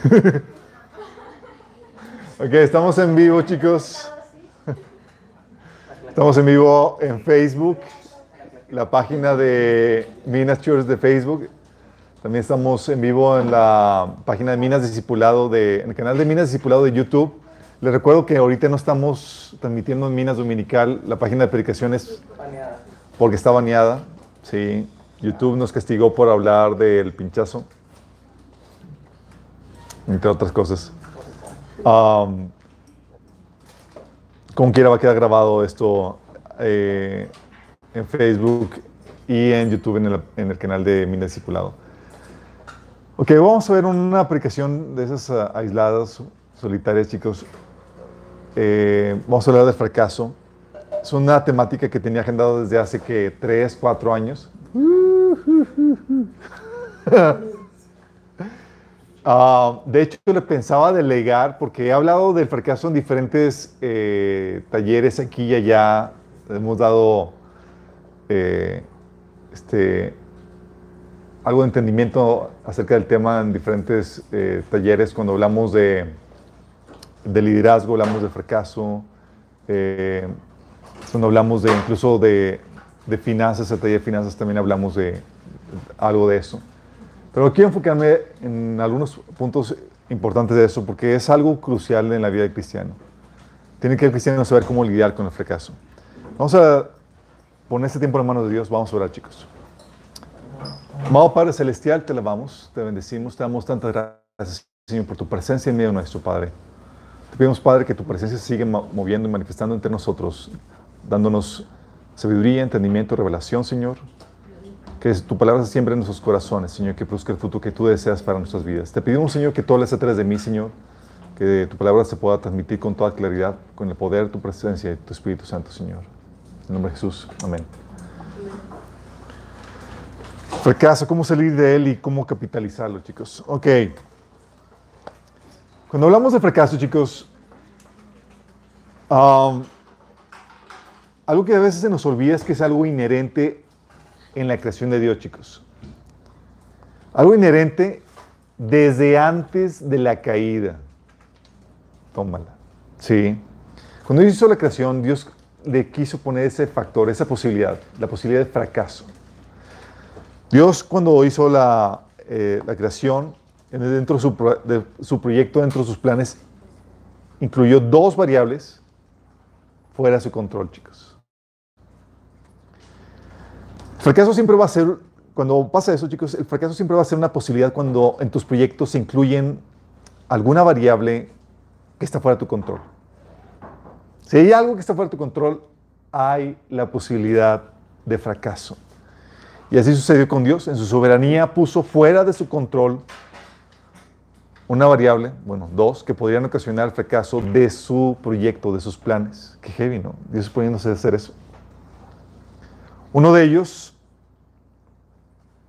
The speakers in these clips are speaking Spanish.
ok, estamos en vivo, chicos. Estamos en vivo en Facebook, la página de Minas Church de Facebook. También estamos en vivo en la página de Minas Discipulado, de, en el canal de Minas Discipulado de YouTube. Les recuerdo que ahorita no estamos transmitiendo en Minas Dominical, la página de predicaciones porque está baneada. Sí, YouTube nos castigó por hablar del pinchazo, entre otras cosas. Um, como quiera va a quedar grabado esto eh, en Facebook y en YouTube en el, en el canal de Minas Discipulado. Ok, vamos a ver una aplicación de esas uh, aisladas, solitarias, chicos. Eh, vamos a hablar del fracaso. Es una temática que tenía agendado desde hace que 3, 4 años. Uh, de hecho, le pensaba delegar porque he hablado del fracaso en diferentes eh, talleres aquí y allá. Hemos dado eh, este, algo de entendimiento acerca del tema en diferentes eh, talleres. Cuando hablamos de, de, liderazgo, hablamos de fracaso. cuando hablamos de incluso de, de finanzas, el taller de finanzas también hablamos de algo de eso. Pero quiero enfocarme en algunos puntos importantes de eso, porque es algo crucial en la vida del cristiano. Tiene que el cristiano saber cómo lidiar con el fracaso. Vamos a poner este tiempo en manos de Dios. Vamos a orar, chicos. Amado Padre Celestial, te alabamos, te bendecimos, te damos tantas gracias, Señor, por tu presencia en medio de nuestro Padre. Te pedimos, Padre, que tu presencia siga moviendo y manifestando entre nosotros, dándonos sabiduría, entendimiento, revelación, Señor que tu palabra se siempre en nuestros corazones, Señor, que produzca el fruto que tú deseas para nuestras vidas. Te pedimos, Señor, que todo les atrás de mí, Señor, que tu palabra se pueda transmitir con toda claridad, con el poder de tu presencia y tu Espíritu Santo, Señor. En nombre de Jesús. Amén. Fracaso, cómo salir de él y cómo capitalizarlo, chicos. Ok. Cuando hablamos de fracaso, chicos, um, algo que a veces se nos olvida es que es algo inherente en la creación de Dios, chicos. Algo inherente desde antes de la caída. Tómala. Sí. Cuando Dios hizo la creación, Dios le quiso poner ese factor, esa posibilidad, la posibilidad de fracaso. Dios cuando hizo la, eh, la creación, dentro de su, de su proyecto, dentro de sus planes, incluyó dos variables fuera de su control, chicos. El fracaso siempre va a ser, cuando pasa eso, chicos, el fracaso siempre va a ser una posibilidad cuando en tus proyectos se incluyen alguna variable que está fuera de tu control. Si hay algo que está fuera de tu control, hay la posibilidad de fracaso. Y así sucedió con Dios. En su soberanía puso fuera de su control una variable, bueno, dos, que podrían ocasionar el fracaso de su proyecto, de sus planes. Qué heavy, ¿no? Dios poniéndose a hacer eso. Uno de ellos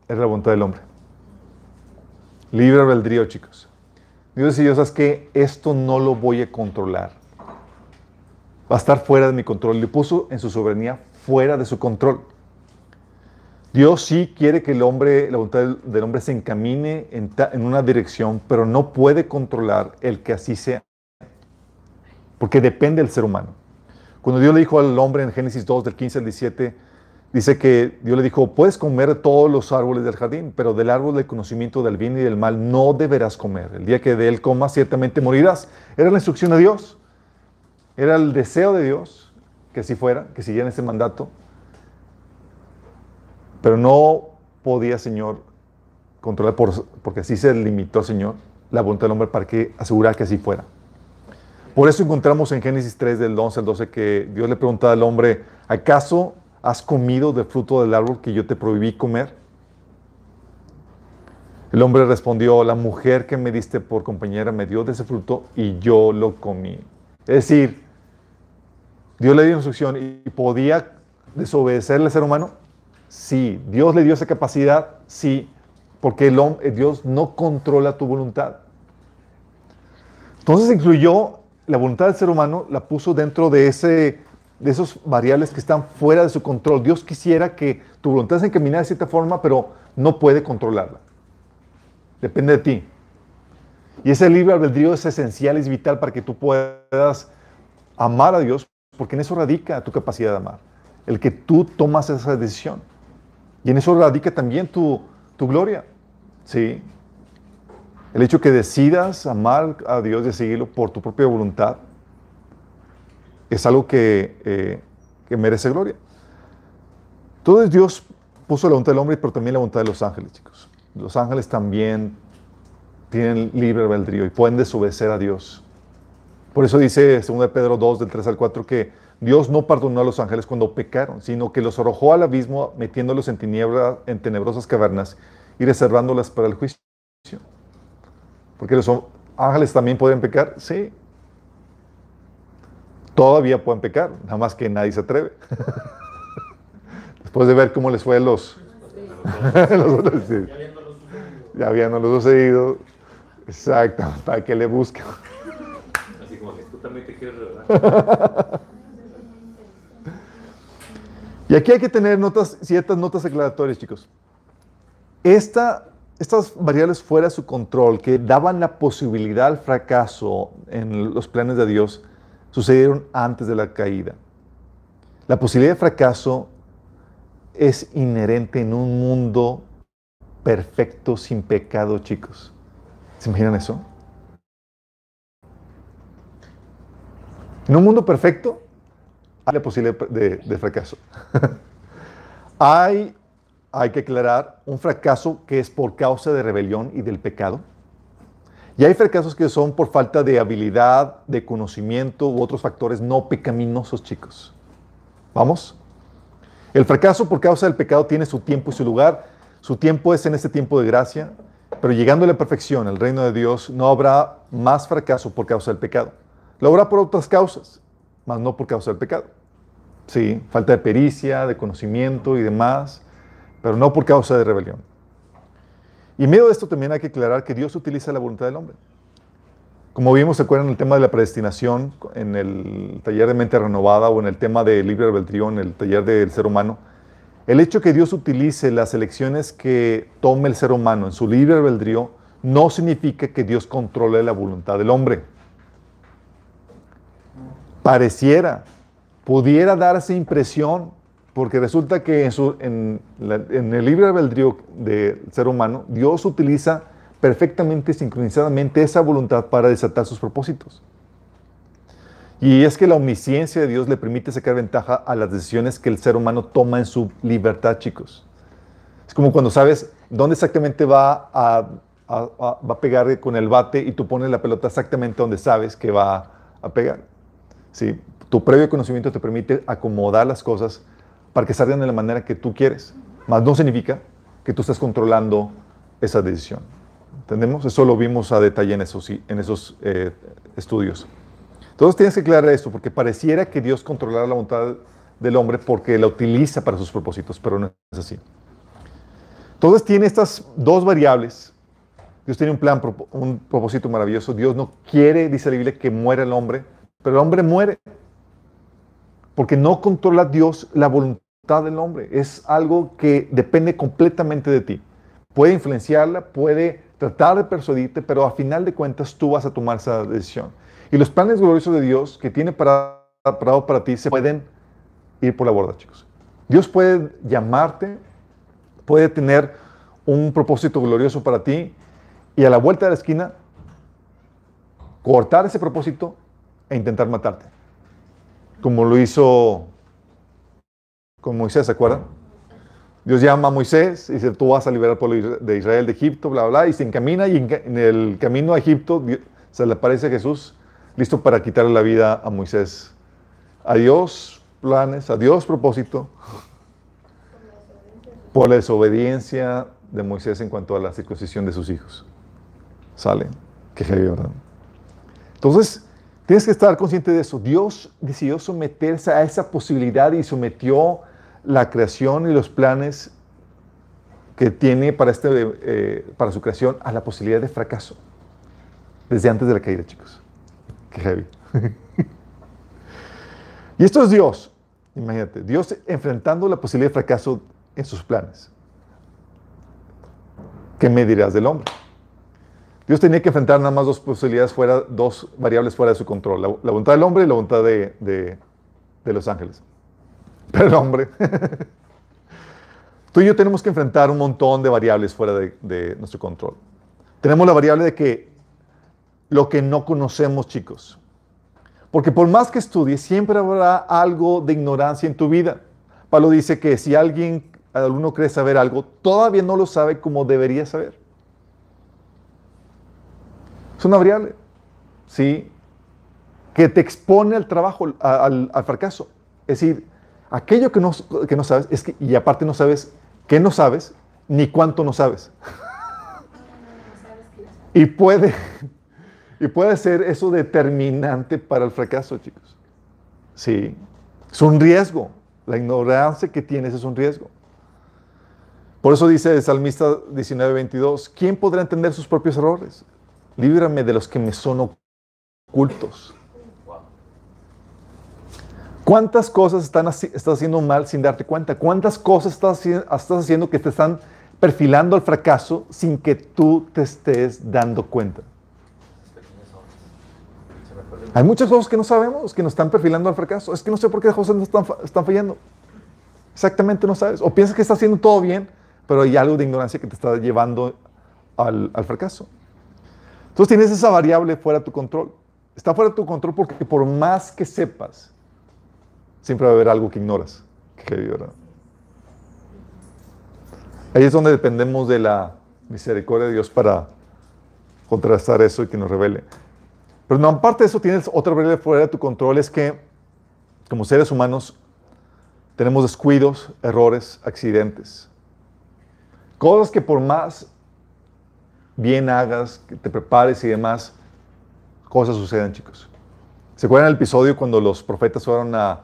es la voluntad del hombre. Libre albedrío, chicos. Dios decidió, ¿sabes que Esto no lo voy a controlar. Va a estar fuera de mi control. Le puso en su soberanía fuera de su control. Dios sí quiere que el hombre, la voluntad del, hombre se encamine en, en, una dirección, pero no puede controlar el que así sea. Porque depende del ser humano. Cuando Dios le dijo al hombre en Génesis 2, del 15 al 17, Dice que Dios le dijo, puedes comer todos los árboles del jardín, pero del árbol del conocimiento del bien y del mal no deberás comer. El día que de él comas, ciertamente morirás. Era la instrucción de Dios. Era el deseo de Dios que así fuera, que siguiera ese mandato. Pero no podía, Señor, controlar, por, porque así se limitó, Señor, la voluntad del hombre para que asegurar que así fuera. Por eso encontramos en Génesis 3, del 11 al 12, que Dios le pregunta al hombre, ¿acaso ¿Has comido del fruto del árbol que yo te prohibí comer? El hombre respondió, la mujer que me diste por compañera me dio de ese fruto y yo lo comí. Es decir, Dios le dio instrucción y podía desobedecerle al ser humano. Sí, Dios le dio esa capacidad, sí, porque el hombre, eh, Dios no controla tu voluntad. Entonces incluyó la voluntad del ser humano, la puso dentro de ese de esos variables que están fuera de su control. Dios quisiera que tu voluntad se encaminara de cierta forma, pero no puede controlarla. Depende de ti. Y ese libre albedrío es esencial, es vital para que tú puedas amar a Dios, porque en eso radica tu capacidad de amar, el que tú tomas esa decisión. Y en eso radica también tu, tu gloria. ¿sí? El hecho que decidas amar a Dios y seguirlo por tu propia voluntad es algo que, eh, que merece gloria. Todo Dios puso la voluntad del hombre, pero también la voluntad de los ángeles, chicos. Los ángeles también tienen libre albedrío y pueden desobedecer a Dios. Por eso dice 2 Pedro 2, del 3 al 4, que Dios no perdonó a los ángeles cuando pecaron, sino que los arrojó al abismo, metiéndolos en tinieblas, en tenebrosas cavernas y reservándolas para el juicio. Porque los ángeles también pueden pecar, sí. Todavía pueden pecar, nada más que nadie se atreve. Después de ver cómo les fue a los, los otros, sí. ya habiéndolo sucedido, exacto, para que le busquen. Así como que tú también te quieres revelar. Y aquí hay que tener notas, ciertas notas aclaratorias, chicos. Esta, estas variables fuera de su control, que daban la posibilidad al fracaso en los planes de Dios, sucedieron antes de la caída. La posibilidad de fracaso es inherente en un mundo perfecto, sin pecado, chicos. ¿Se imaginan eso? En un mundo perfecto hay la posibilidad de, fracaso. hay, hay que aclarar, un fracaso que es por causa de rebelión y del pecado. Y hay fracasos que son por falta de habilidad, de conocimiento u otros factores no pecaminosos, chicos. ¿Vamos? El fracaso por causa del pecado tiene su tiempo y su lugar. Su tiempo es en este tiempo de gracia, pero llegando a la perfección, el reino de Dios, no habrá más fracaso por causa del pecado. Lo habrá por otras causas, mas no por causa del pecado. Sí, falta de pericia, de conocimiento y demás, pero no por causa de rebelión. Y en medio de esto también hay que aclarar que Dios utiliza la voluntad del hombre. Como vimos, ¿se acuerdan el tema de la predestinación en el taller de mente renovada o en el tema de libre albedrío, en el taller del ser humano? El hecho que Dios utilice las elecciones que tome el ser humano en su libre albedrío no significa que Dios controle la voluntad del hombre. Pareciera, pudiera darse impresión, porque resulta que en, su, en, en el libre albedrío del ser humano, Dios utiliza perfectamente sincronizadamente esa voluntad para desatar sus propósitos. Y es que la omnisciencia de Dios le permite sacar ventaja a las decisiones que el ser humano toma en su libertad, chicos. Es como cuando sabes dónde exactamente va a, va a pegar con el bate y tú pones la pelota exactamente donde sabes que va a pegar. ¿Sí? Tu previo conocimiento te permite acomodar las cosas para que salgan de la manera que tú quieres. Más no significa que tú estés controlando esa decisión. ¿Entendemos? Eso lo vimos a detalle en esos, en esos eh, estudios. Entonces tienes que aclarar esto, porque pareciera que Dios controlara la voluntad del hombre porque la utiliza para sus propósitos, pero no es así. Entonces tiene estas dos variables. Dios tiene un plan, un propósito maravilloso. Dios no quiere, dice la Biblia, que muera el hombre, pero el hombre muere. Porque no controla Dios la voluntad del hombre. Es algo que depende completamente de ti. Puede influenciarla, puede tratar de persuadirte, pero a final de cuentas tú vas a tomar esa decisión. Y los planes gloriosos de Dios que tiene para, para ti se pueden ir por la borda, chicos. Dios puede llamarte, puede tener un propósito glorioso para ti y a la vuelta de la esquina cortar ese propósito e intentar matarte. Como lo hizo con Moisés, ¿se acuerdan? Dios llama a Moisés y dice, tú vas a liberar al de Israel de Egipto, bla, bla, y se encamina y en el camino a Egipto se le aparece Jesús listo para quitarle la vida a Moisés. Adiós planes, adiós propósito, por la desobediencia de Moisés en cuanto a la circuncisión de sus hijos. Sale, qué heavy, ¿verdad? Entonces, tienes que estar consciente de eso. Dios decidió someterse a esa posibilidad y sometió la creación y los planes que tiene para, este, eh, para su creación a la posibilidad de fracaso. Desde antes de la caída, chicos. Qué heavy. y esto es Dios. Imagínate, Dios enfrentando la posibilidad de fracaso en sus planes. ¿Qué me dirás del hombre? Dios tenía que enfrentar nada más dos posibilidades fuera, dos variables fuera de su control, la, voluntad del hombre y la voluntad de, de- de los ángeles. Pero el hombre, tú y yo tenemos que enfrentar un montón de variables fuera de, de nuestro control. Tenemos la variable de que lo que no conocemos, chicos. Porque por más que estudies, siempre habrá algo de ignorancia en tu vida. Pablo dice que si alguien, alguno cree saber algo, todavía no lo sabe como debería saber. Es una variable, ¿sí? Que te expone al trabajo, al fracaso. Es decir, aquello que no, que no sabes, es que, y aparte no sabes qué no sabes, ni cuánto no sabes. Y puede, y puede ser eso determinante para el fracaso, chicos. Sí, es un riesgo. La ignorancia que tienes es un riesgo. Por eso dice el salmista 19:22, ¿quién podrá entender sus propios errores? Líbrame de los que me son ocultos. ¿Cuántas cosas están estás haciendo mal sin darte cuenta? ¿Cuántas cosas estás, estás haciendo que te están perfilando al fracaso sin que tú te estés dando cuenta? Hay muchas cosas que no sabemos que nos están perfilando al fracaso. Es que no sé por qué las cosas no están, están fallando. Exactamente no sabes. O piensas que estás haciendo todo bien, pero hay algo de ignorancia que te está llevando al, al fracaso. Entonces tienes esa variable fuera de tu control. Está fuera de tu control porque por más que sepas, siempre va a haber algo que ignoras. Ahí es donde dependemos de la misericordia de Dios para contrastar eso y que nos revele. Pero no, aparte de eso, tienes otra variable fuera de tu control, es que como seres humanos tenemos descuidos, errores, accidentes. Cosas que por más bien hagas, que te prepares y demás, cosas suceden, chicos. ¿Se acuerdan el episodio cuando los profetas fueron a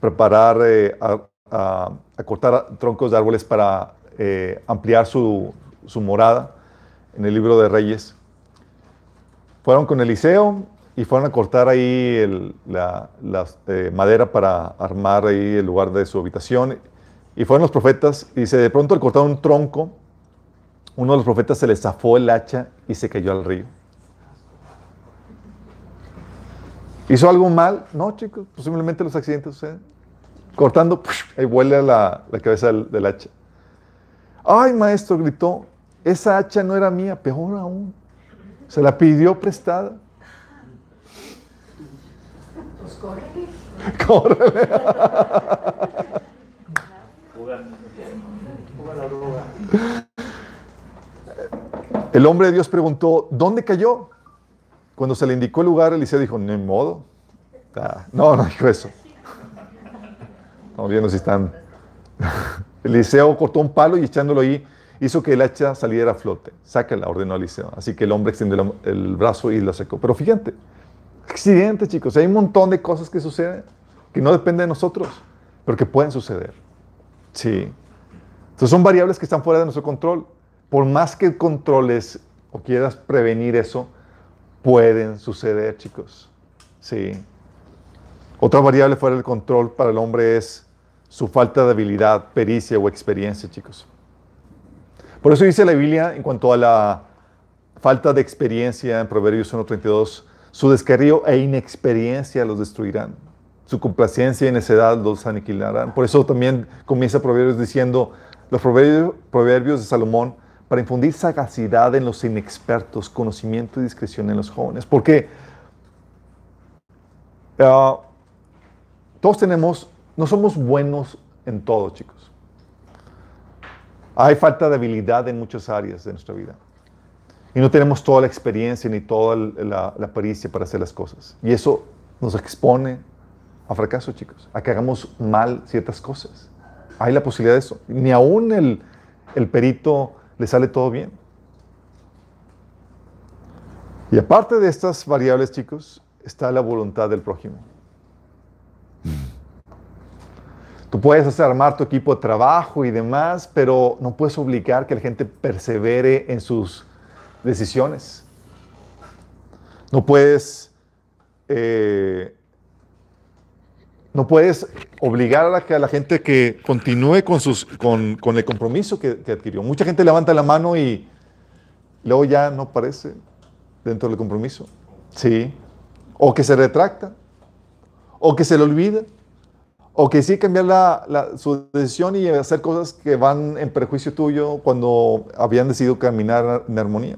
preparar, eh, a, cortar troncos de árboles para eh, ampliar su, su morada en el libro de Reyes? Fueron con Eliseo y fueron a cortar ahí la, eh, madera para armar ahí el lugar de su habitación. Y fueron los profetas y dice, de pronto al cortar un tronco, uno de los profetas se le zafó el hacha y se cayó al río. ¿Hizo algo mal? No, chicos, simplemente los accidentes suceden. Cortando, ¡push! ahí vuela la, la cabeza del, del hacha. Ay, maestro, gritó, esa hacha no era mía, peor aún. Se la pidió prestada. Pues corre. Córrele. El hombre de Dios preguntó, ¿dónde cayó? Cuando se le indicó el lugar, Eliseo dijo, ni modo. Ah, no, no dijo eso. Estamos viendo si están. Eliseo cortó un palo y echándolo ahí, hizo que el hacha saliera a flote. Sácala, ordenó Eliseo. Así que el hombre extendió el brazo y la secó. Pero fíjate, accidente, chicos. Hay un montón de cosas que suceden que no dependen de nosotros, pero que pueden suceder. Sí. Entonces son variables que están fuera de nuestro control. Por más que controles o quieras prevenir eso, pueden suceder, chicos. Sí. Otra variable fuera del control para el hombre es su falta de habilidad, pericia o experiencia, chicos. Por eso dice la Biblia en cuanto a la falta de experiencia en Proverbios 1.32, su descarrío e inexperiencia los destruirán. Su complacencia y necedad los aniquilarán. Por eso también comienza Proverbios diciendo los proverbios, proverbios de Salomón para infundir sagacidad en los inexpertos, conocimiento y discreción en los jóvenes. Porque ah, todos tenemos, no somos buenos en todo, chicos. Hay falta de habilidad en muchas áreas de nuestra vida. Y no tenemos toda la experiencia ni toda la, la pericia para hacer las cosas. Y eso nos expone a fracaso, chicos, a que hagamos mal ciertas cosas. Hay la posibilidad de eso. Ni aún el, el perito le sale todo bien. Y aparte de estas variables, chicos, está la voluntad del prójimo. Tú puedes hacer armar tu equipo de trabajo y demás, pero no puedes obligar que la gente persevere en sus decisiones. No puedes, eh, no puedes obligar a la, a gente que continúe con, el compromiso que, adquirió. Mucha gente levanta la mano y luego ya no parece. dentro del compromiso. Sí. O que se retracta. O que se le olvida. O que sí cambiar la, su decisión y hacer cosas que van en perjuicio tuyo cuando habían decidido caminar en armonía.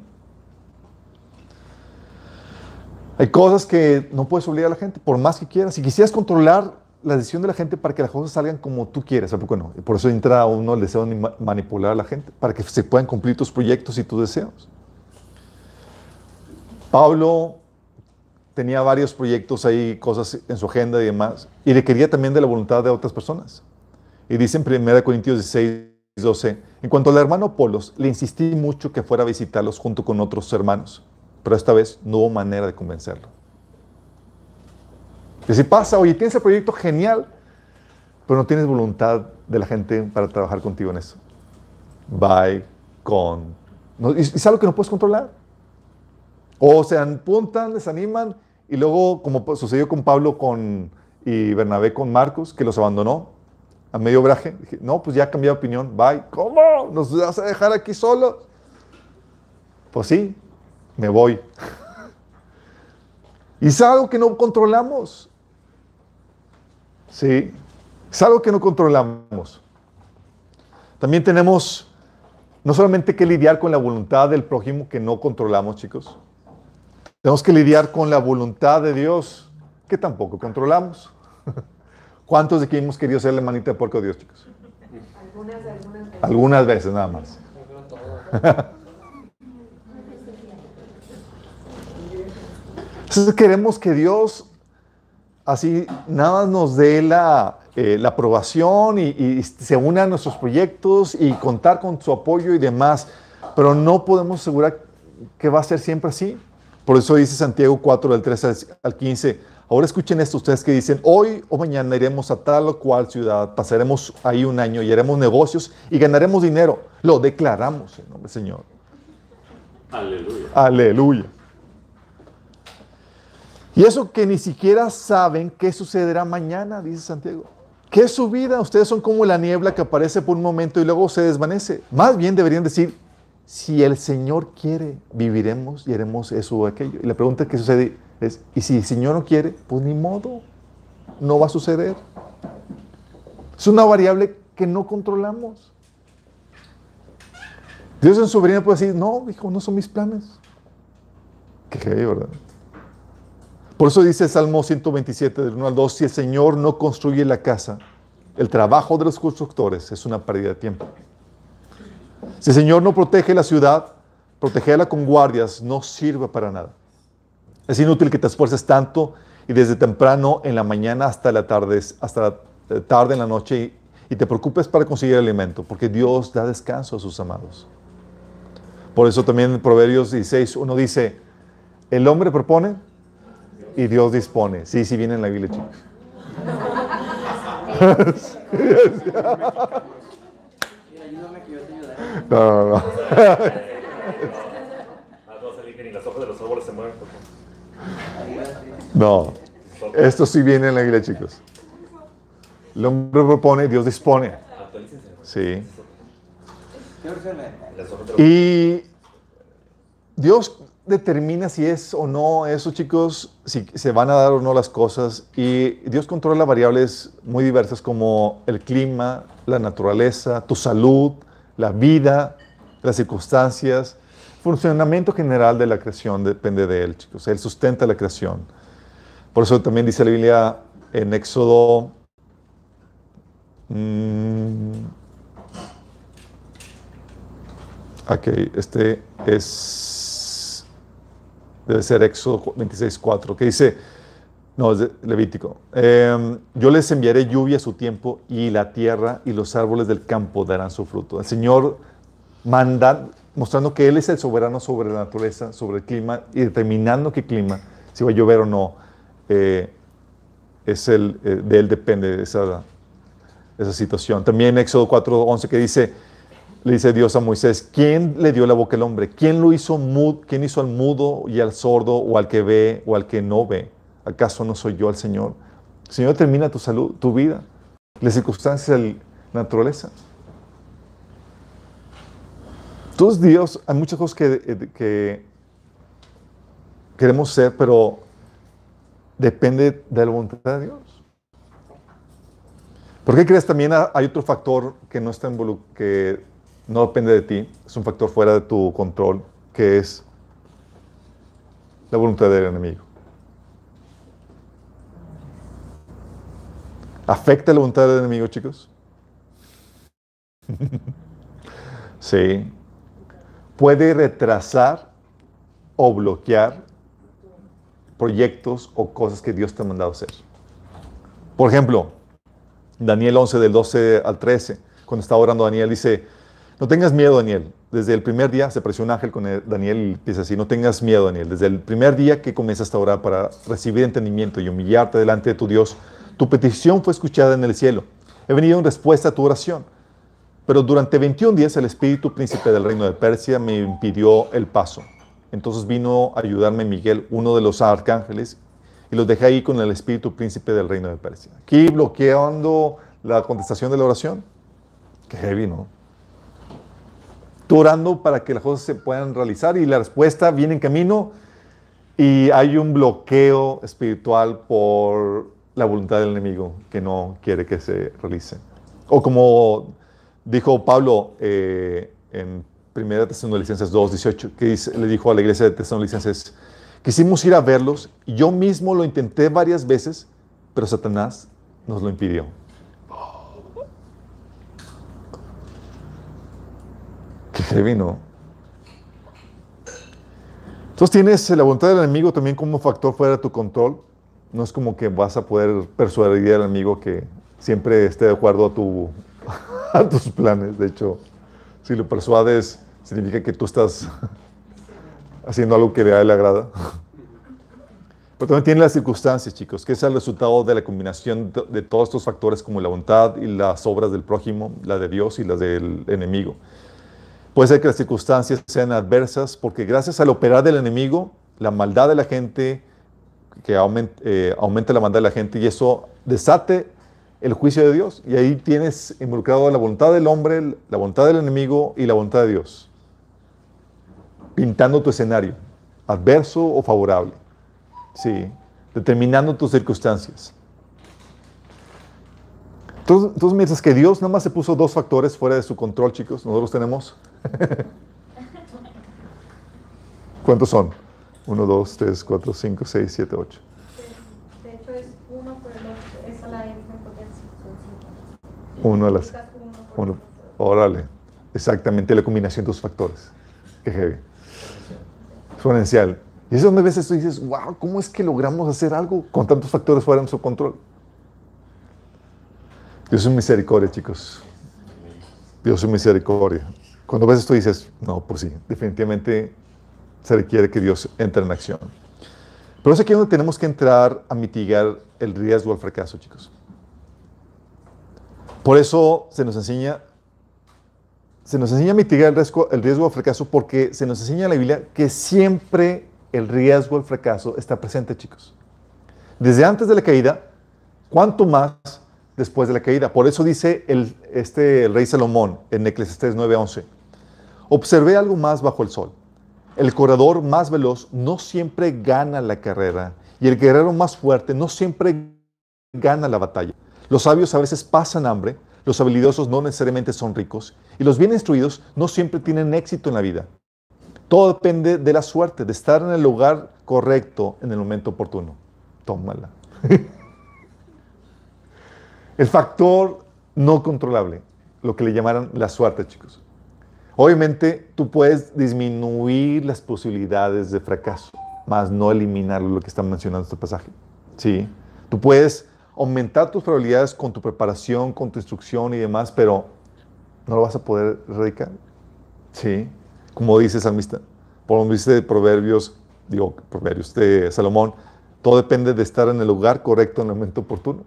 Hay cosas que no puedes obligar a la gente, por más que quieras. Si quisieras controlar la decisión de la gente para que las cosas salgan como tú quieres, ¿a poco por eso entra uno el deseo de manipular a la gente, para que se puedan cumplir tus proyectos y tus deseos. Pablo tenía varios proyectos ahí, cosas en su agenda y demás, y requería también de la voluntad de otras personas. Y dice en 1 Corintios 16, 12, en cuanto al hermano Apolos, le insistí mucho que fuera a visitarlos junto con otros hermanos, pero esta vez no hubo manera de convencerlo. Y si pasa, oye, tienes el proyecto genial, pero no tienes voluntad de la gente para trabajar contigo en eso. Bye con... y es algo que no puedes controlar. O se apuntan, desaniman y luego, como sucedió con Pablo con, y Bernabé con Marcos, que los abandonó a medio braje, dije, no, pues ya cambié de opinión, bye. ¿Cómo? ¿Nos vas a dejar aquí solos? Pues sí, me voy. y es algo que no controlamos. Sí, es algo que no controlamos. También tenemos no solamente que lidiar con la voluntad del prójimo que no controlamos, chicos, tenemos que lidiar con la voluntad de Dios, que tampoco controlamos. ¿Cuántos de aquí hemos querido ser la manita de puerco de Dios, chicos? Algunas, algunas veces. Algunas veces, nada más. Entonces queremos que Dios así nada nos dé la, eh, la aprobación y, y, se una a nuestros proyectos y contar con su apoyo y demás, pero no podemos asegurar que va a ser siempre así. Por eso dice Santiago 4, del 13 al 15. Ahora escuchen esto ustedes que dicen, hoy o mañana iremos a tal o cual ciudad, pasaremos ahí un año y haremos negocios y ganaremos dinero. Lo declaramos en nombre del Señor. Aleluya. Aleluya. Y eso que ni siquiera saben qué sucederá mañana, dice Santiago. ¿Qué es su vida? Ustedes son como la niebla que aparece por un momento y luego se desvanece. Más bien deberían decir, si el Señor quiere, viviremos y haremos eso o aquello. Y la pregunta que sucede es, ¿y si el Señor no quiere? Pues ni modo, no va a suceder. Es una variable que no controlamos. Dios en su soberanía puede decir, no, hijo, no son mis planes. Qué ¿verdad? Por eso dice Salmo 127, del 1 al 2, si el Señor no construye la casa, el trabajo de los constructores es una pérdida de tiempo. Si el Señor no protege la ciudad, protegerla con guardias no sirve para nada. Es inútil que te esfuerces tanto y desde temprano en la mañana hasta la tarde, hasta tarde en la noche y, te preocupes para conseguir alimento, porque Dios da descanso a sus amados. Por eso también en Proverbios 16 uno dice, el hombre propone y Dios dispone. Sí, sí viene en la Biblia, chicos. No, no, no. No, esto sí viene en la Biblia, chicos. El hombre propone, Dios dispone. Sí. Y Dios determina si es o no eso, chicos, si se van a dar o no las cosas. Y Dios controla variables muy diversas como el clima, la naturaleza, tu salud, la vida, las circunstancias. Funcionamiento general de la creación depende de Él, chicos. Él sustenta la creación. Por eso también dice la Biblia en Éxodo. Mmm, ok, este es. Debe ser Éxodo 26.4, que dice. No, es Levítico. Em, yo les enviaré lluvia a su tiempo y la tierra y los árboles del campo darán su fruto. El Señor manda, mostrando que Él es el soberano sobre la naturaleza, sobre el clima y determinando qué clima, si va a llover o no, eh, es el, eh, de Él depende esa, esa situación. También Éxodo 4.11 que dice, le dice Dios a Moisés, ¿quién le dio la boca al hombre? ¿Quién lo hizo mudo? ¿Quién hizo al mudo y al sordo o al que ve o al que no ve? ¿Acaso no soy yo el Señor? El Señor termina tu salud, tu vida, las circunstancias la naturaleza. Todos Dios, hay muchas cosas que, queremos ser, pero depende de la voluntad de Dios. ¿Por qué crees también hay otro factor que no está que no depende de ti? Es un factor fuera de tu control, que es la voluntad del enemigo. ¿Afecta la voluntad del enemigo, chicos? sí. Puede retrasar o bloquear proyectos o cosas que Dios te ha mandado hacer. Por ejemplo, Daniel 11 del 12 al 13, cuando está orando Daniel, dice, no tengas miedo, Daniel. Desde el primer día se apareció un ángel con Daniel y dice así, no tengas miedo, Daniel. Desde el primer día que comienzas a orar para recibir entendimiento y humillarte delante de tu Dios, tu petición fue escuchada en el cielo. He venido en respuesta a tu oración. Pero durante 21 días el espíritu príncipe del reino de Persia me impidió el paso. Entonces vino a ayudarme Miguel, uno de los arcángeles, y los dejé ahí con el espíritu príncipe del reino de Persia. Aquí bloqueando la contestación de la oración. Qué heavy, ¿no? Tú orando para que las cosas se puedan realizar y la respuesta viene en camino y hay un bloqueo espiritual por la voluntad del enemigo que no quiere que se realice. O como dijo Pablo eh, en 1 Tesalonicenses 2, 18, que le dijo a la iglesia de Tesalonicenses, quisimos ir a verlos, yo mismo lo intenté varias veces, pero Satanás nos lo impidió. Qué heavy, ¿no? Entonces tienes la voluntad del enemigo también como factor fuera de tu control, no es como que vas a poder persuadir al amigo que siempre esté de acuerdo a, tu, tus planes. De hecho, si lo persuades, significa que tú estás haciendo algo que a él le agrada. Pero también tiene las circunstancias, chicos, que es el resultado de la combinación de todos estos factores como la voluntad y las obras del prójimo, la de Dios y las del enemigo. Puede ser que las circunstancias sean adversas porque gracias al operar del enemigo, la maldad de la gente, que aumente, eh, la maldad de la gente y eso desate el juicio de Dios. Y ahí tienes involucrado la voluntad del hombre, la voluntad del enemigo y la voluntad de Dios. Pintando tu escenario, adverso o favorable. Sí, determinando tus circunstancias. Entonces, entonces mientras que Dios nada más se puso dos factores fuera de su control, chicos, nosotros tenemos. ¿Cuántos son? 1, 2, 3, 4, 5, 6, 7, 8. De hecho es 1 por el 8, es a la misma potencia, son 5. 1 a las... 1, órale. Exactamente la combinación de dos factores. Qué heavy. Exponencial. Y es donde a veces tú dices, wow, ¿cómo es que logramos hacer algo con tantos factores fuera de su control? Dios es misericordia, chicos. Dios es misericordia. Cuando a veces tú dices, no, pues sí, definitivamente se requiere que Dios entre en acción. Pero es aquí donde tenemos que entrar a mitigar el riesgo al fracaso, chicos. Por eso se nos enseña, se nos enseña a mitigar el riesgo, el riesgo al fracaso porque se nos enseña en la Biblia que siempre el riesgo al fracaso está presente, chicos. Desde antes de la caída, cuanto más después de la caída. Por eso dice el, este, rey Salomón en Eclesiastes 9:11, observé algo más bajo el sol el corredor más veloz no siempre gana la carrera y el guerrero más fuerte no siempre gana la batalla. Los sabios a veces pasan hambre, los habilidosos no necesariamente son ricos y los bien instruidos no siempre tienen éxito en la vida. Todo depende de la suerte, de estar en el lugar correcto en el momento oportuno. Tómala. el factor no controlable, lo que le llamaran la suerte, chicos. Obviamente tú puedes disminuir las posibilidades de fracaso, más no eliminar lo que está mencionando este pasaje. Sí, tú puedes aumentar tus probabilidades con tu preparación, con tu instrucción y demás, pero no lo vas a poder erradicar. Sí, como dice salmista, por lo dice de Proverbios, digo, Proverbios de Salomón, todo depende de estar en el lugar correcto en el momento oportuno.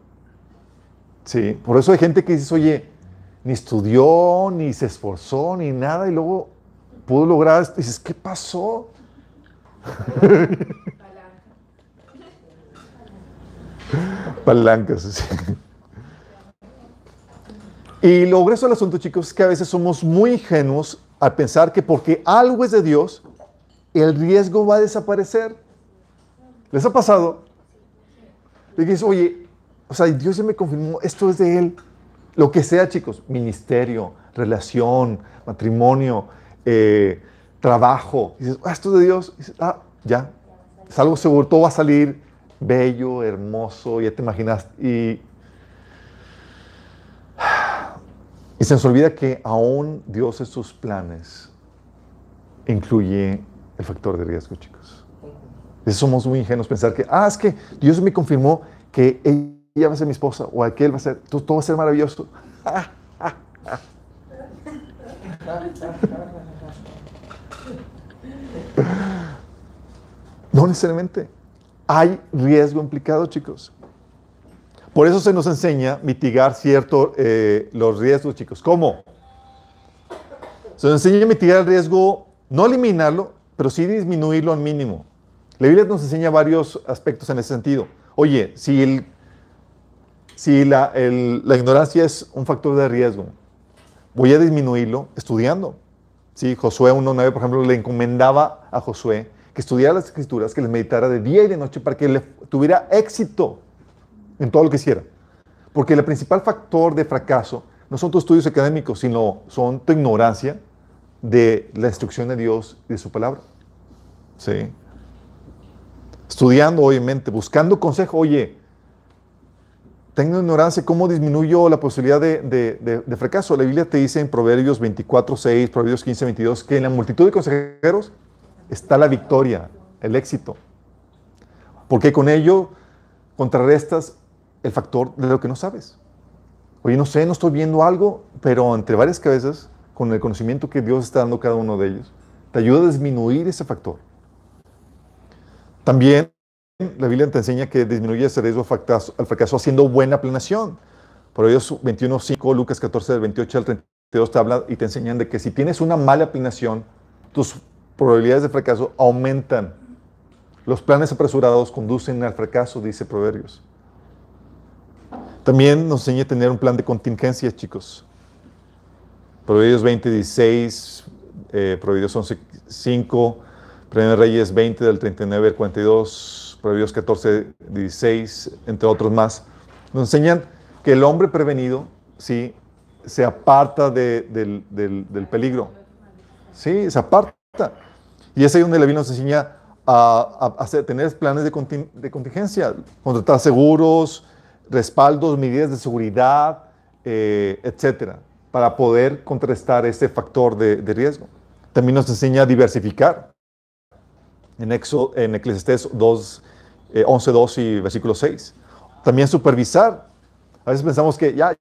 Sí, por eso hay gente que dice, oye, ni estudió, ni se esforzó, ni nada, y luego pudo lograr esto. Y dices, ¿qué pasó? Palancas. Sí. Y lo grueso del asunto, chicos, es que a veces somos muy ingenuos al pensar que porque algo es de Dios, el riesgo va a desaparecer. ¿Les ha pasado? Y dices, oye, o sea, Dios ya me confirmó, esto es de Él. Lo que sea, chicos, ministerio, relación, matrimonio, eh, trabajo. Dices, ah, esto es de Dios. Ah, ya, es algo seguro, todo va a salir bello, hermoso, ya te imaginas. Y, y se nos olvida que aún Dios en sus planes incluye el factor de riesgo, chicos. Somos muy ingenuos pensar que, ah, es que Dios me confirmó que ella va a ser mi esposa o aquel va a ser, todo, va a ser maravilloso. No necesariamente. Hay riesgo implicado, chicos. Por eso se nos enseña mitigar cierto eh, los riesgos, chicos. ¿Cómo? Se nos enseña a mitigar el riesgo, no eliminarlo, pero sí disminuirlo al mínimo. La Biblia nos enseña varios aspectos en ese sentido. Oye, si, el, si la, la ignorancia es un factor de riesgo, voy a disminuirlo estudiando. Sí, Josué 1.9, por ejemplo, le encomendaba a Josué que estudiara las escrituras, que les meditara de día y de noche para que le tuviera éxito en todo lo que hiciera. Porque el principal factor de fracaso no son tus estudios académicos, sino son tu ignorancia de la instrucción de Dios y de su palabra. ¿Sí? Estudiando, obviamente, buscando consejo. Oye, tengo ignorancia, ¿cómo disminuyo la posibilidad de, fracaso? La Biblia te dice en Proverbios 24, 6, Proverbios 15, 22, que en la multitud de consejeros está la victoria, el éxito. Porque con ello contrarrestas el factor de lo que no sabes. Oye, no sé, no estoy viendo algo, pero entre varias cabezas, con el conocimiento que Dios está dando a cada uno de ellos, te ayuda a disminuir ese factor. También la Biblia te enseña que disminuye ese riesgo al fracaso haciendo buena planeación. Por ellos 21.5, Lucas 14, del 28 al 32 te habla y te enseñan de que si tienes una mala planeación, tus probabilidades de fracaso aumentan. Los planes apresurados conducen al fracaso, dice Proverbios. También nos enseña a tener un plan de contingencia, chicos. Proverbios 20, 16, eh, Proverbios 11, 5, Primer Reyes 20 del 39 al 42, Proverbios 14, 16, entre otros más. Nos enseñan que el hombre prevenido, sí, se aparta del, del peligro. Sí, se aparta. Y es ahí donde la Biblia nos enseña a, tener planes de, contingencia, contratar seguros, respaldos, medidas de seguridad, eh, etcétera, para poder contrarrestar ese factor de, riesgo. También nos enseña a diversificar. En, Exo, en Eclesiastés 2, 11, 2 y versículo 6. También supervisar. A veces pensamos que ya,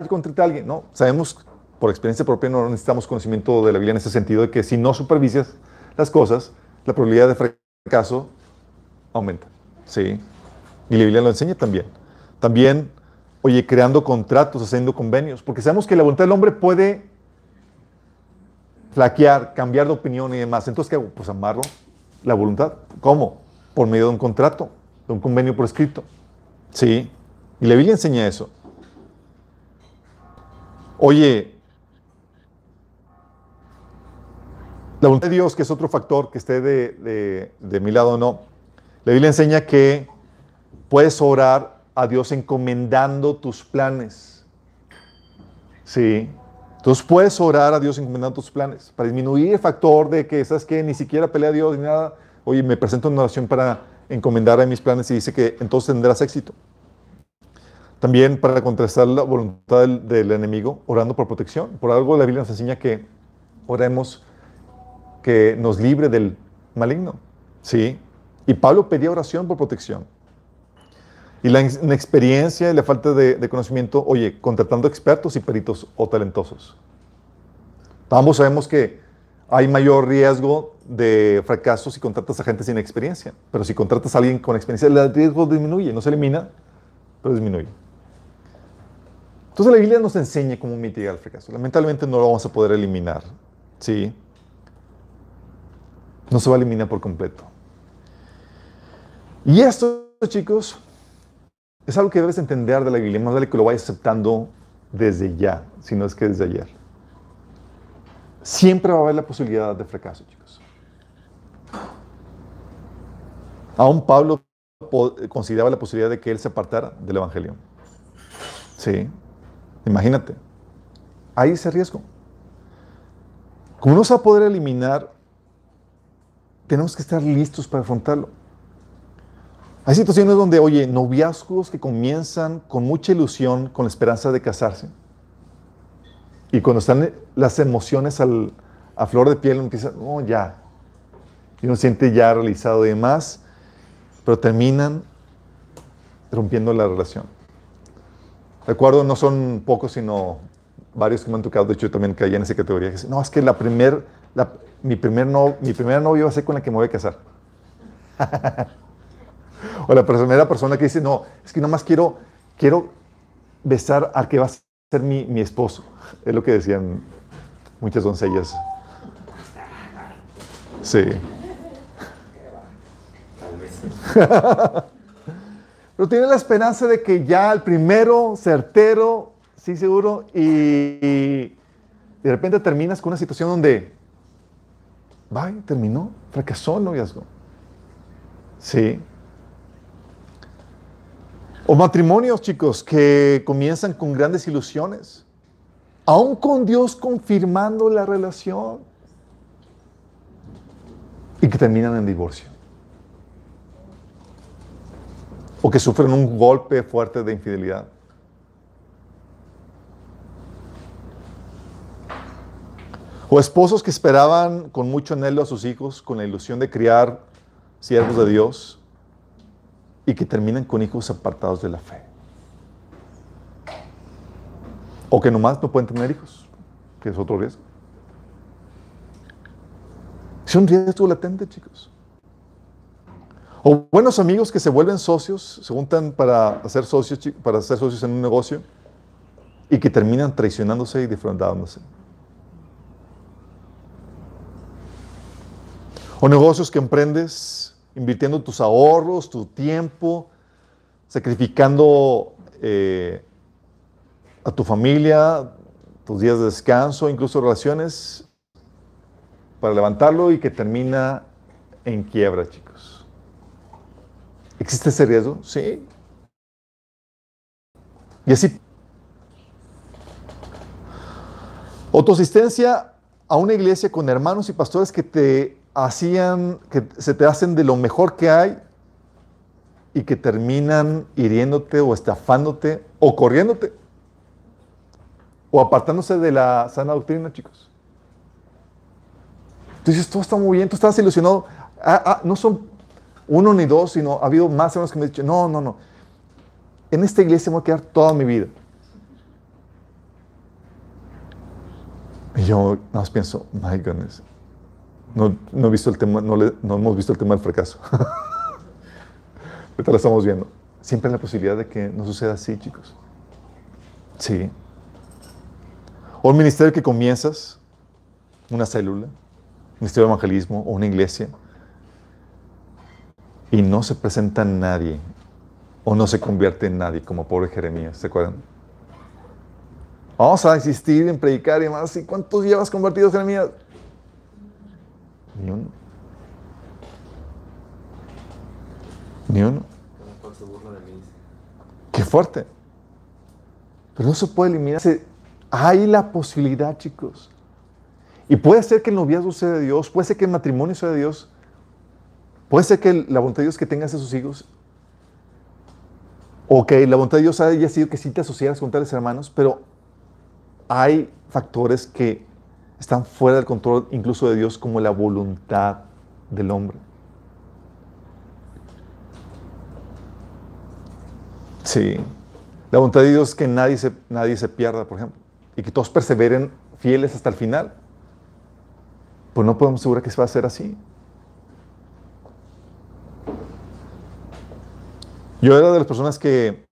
ya contraté a alguien. No, sabemos por experiencia propia no necesitamos conocimiento de la Biblia en ese sentido de que si no supervisas las cosas, la probabilidad de fracaso aumenta. ¿sí? Y la Biblia lo enseña también. También, oye, creando contratos, haciendo convenios, porque sabemos que la voluntad del hombre puede flaquear, cambiar de opinión y demás. Entonces, ¿qué hago? Pues amarlo, la voluntad. ¿Cómo? Por medio de un contrato, de un convenio por escrito. ¿Sí? Y la Biblia enseña eso. Oye, La voluntad de Dios, que es otro factor que esté de, mi lado o no. La Biblia enseña que puedes orar a Dios encomendando tus planes. Sí. Entonces puedes orar a Dios encomendando tus planes para disminuir el factor de que, ¿sabes que Ni siquiera pelea a Dios ni nada. Oye, me presento una oración para encomendar a mis planes y dice que entonces tendrás éxito. También para contrastar la voluntad del, enemigo, orando por protección. Por algo la Biblia nos enseña que oremos que nos libre del maligno. ¿Sí? Y Pablo pedía oración por protección. Y la inexperiencia y la falta de, conocimiento, oye, contratando expertos y peritos o talentosos. Ambos sabemos que hay mayor riesgo de fracaso si contratas a gente sin experiencia. Pero si contratas a alguien con experiencia, el riesgo disminuye, no se elimina, pero disminuye. Entonces la Biblia nos enseña cómo mitigar el fracaso. Lamentablemente no lo vamos a poder eliminar. ¿sí? no se va a eliminar por completo. Y esto, chicos, es algo que debes entender de la Biblia, más vale que lo vayas aceptando desde ya, si no es que desde ayer. Siempre va a haber la posibilidad de fracaso, chicos. Aún Pablo consideraba la posibilidad de que él se apartara del Evangelio. Sí, imagínate. Hay ese riesgo. Como no se va a poder eliminar, tenemos que estar listos para afrontarlo. Hay situaciones donde, oye, noviazgos que comienzan con mucha ilusión, con la esperanza de casarse. Y cuando están las emociones a flor de piel, empiezan, no, ya. Y uno siente ya realizado y demás, pero terminan rompiendo la relación. Recuerdo, no son pocos, sino varios que me han tocado, de hecho yo también caí en esa categoría, que no, es que la primer, mi, primer no, mi primera novia va a ser con la que me voy a casar. o la primera persona que dice, no, es que nomás quiero, quiero besar al que va a ser mi, mi esposo. Es lo que decían muchas doncellas. Sí. Pero tiene la esperanza de que ya el primero, certero, sí, seguro, y, de repente terminas con una situación donde, va, terminó, fracasó el noviazgo. Sí. O matrimonios, chicos, que comienzan con grandes ilusiones, aún con Dios confirmando la relación, y que terminan en divorcio. o que sufren un golpe fuerte de infidelidad. O esposos que esperaban con mucho anhelo a sus hijos con la ilusión de criar siervos de Dios y que terminan con hijos apartados de la fe. O que nomás no pueden tener hijos, que es otro riesgo. Es un riesgo latente, chicos. O buenos amigos que se vuelven socios, se juntan para hacer socios, para ser socios en un negocio y que terminan traicionándose y defraudándose. O negocios que emprendes invirtiendo tus ahorros, tu tiempo, sacrificando eh, a tu familia, tus días de descanso, incluso relaciones, para levantarlo y que termina en quiebra, chicos. ¿Existe ese riesgo? Sí. Y así. Autosistencia a una iglesia con hermanos y pastores que te hacían, que se te hacen de lo mejor que hay y que terminan hiriéndote o estafándote o corriéndote o apartándose de la sana doctrina, chicos. Tú dices, todo está muy bien, tú estás ilusionado. Ah, ah, no son uno ni dos, sino ha habido más hermanos que me han dicho, no, no, no. En esta iglesia me voy a quedar toda mi vida. Y yo nada más pienso, my goodness. No, no, he visto el tema, no, no, hemos visto el tema del fracaso. Ahorita lo estamos viendo. Siempre hay la posibilidad de que no suceda así, chicos. Sí. O un ministerio que comienzas, una célula, ministerio de evangelismo o una iglesia, y no se presenta nadie o no se convierte en nadie, como pobre Jeremías, ¿se acuerdan? Vamos a insistir en predicar y más. ¿Y cuántos llevas convertidos, Jeremías? Ni uno. Ni uno. Qué fuerte. Pero no se puede eliminar. Hay la posibilidad, chicos. Y puede ser que el noviazgo sea de Dios, puede ser que el matrimonio sea de Dios, Puede ser que la voluntad de Dios que tengas a sus hijos, o que la voluntad de Dios haya sido que sí te asociaras con tales hermanos, pero hay factores que están fuera del control incluso de Dios, como la voluntad del hombre. Sí. La voluntad de Dios es que nadie se, nadie se pierda, por ejemplo, y que todos perseveren fieles hasta el final. Pues no podemos asegurar que se va a hacer así. Yo era de las personas que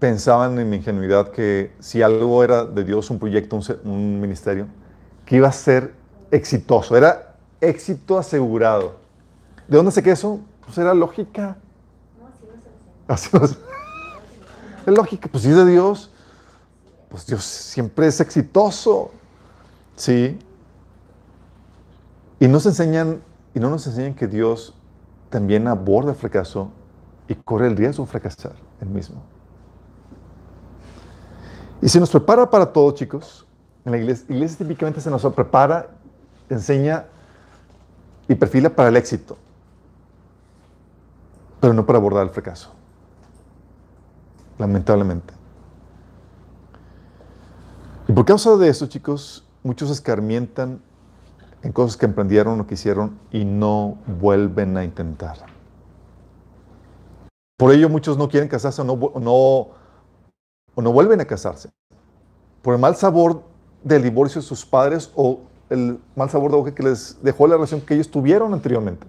pensaban en mi ingenuidad que si algo era de Dios, un proyecto, un, ministerio, que iba a ser exitoso, era éxito asegurado. ¿De dónde sé que eso? Pues era lógica. Así no es. Es lógica, pues si es de Dios, pues Dios siempre es exitoso. Sí. Y enseñan, y no nos enseñan que Dios también aborda el fracaso y corre el riesgo de fracasar el mismo. Y se nos prepara para todo, chicos. En la iglesia, iglesia típicamente se nos prepara, enseña y perfila para el éxito, pero no para abordar el fracaso. Lamentablemente. Y por causa de eso, chicos, muchos escarmientan en cosas que emprendieron o que hicieron y no vuelven a intentar. Por ello muchos no quieren casarse o no, no, o no vuelven a casarse. Por el mal sabor del divorcio de sus padres o el mal sabor de boca que les dejó la relación que ellos tuvieron anteriormente.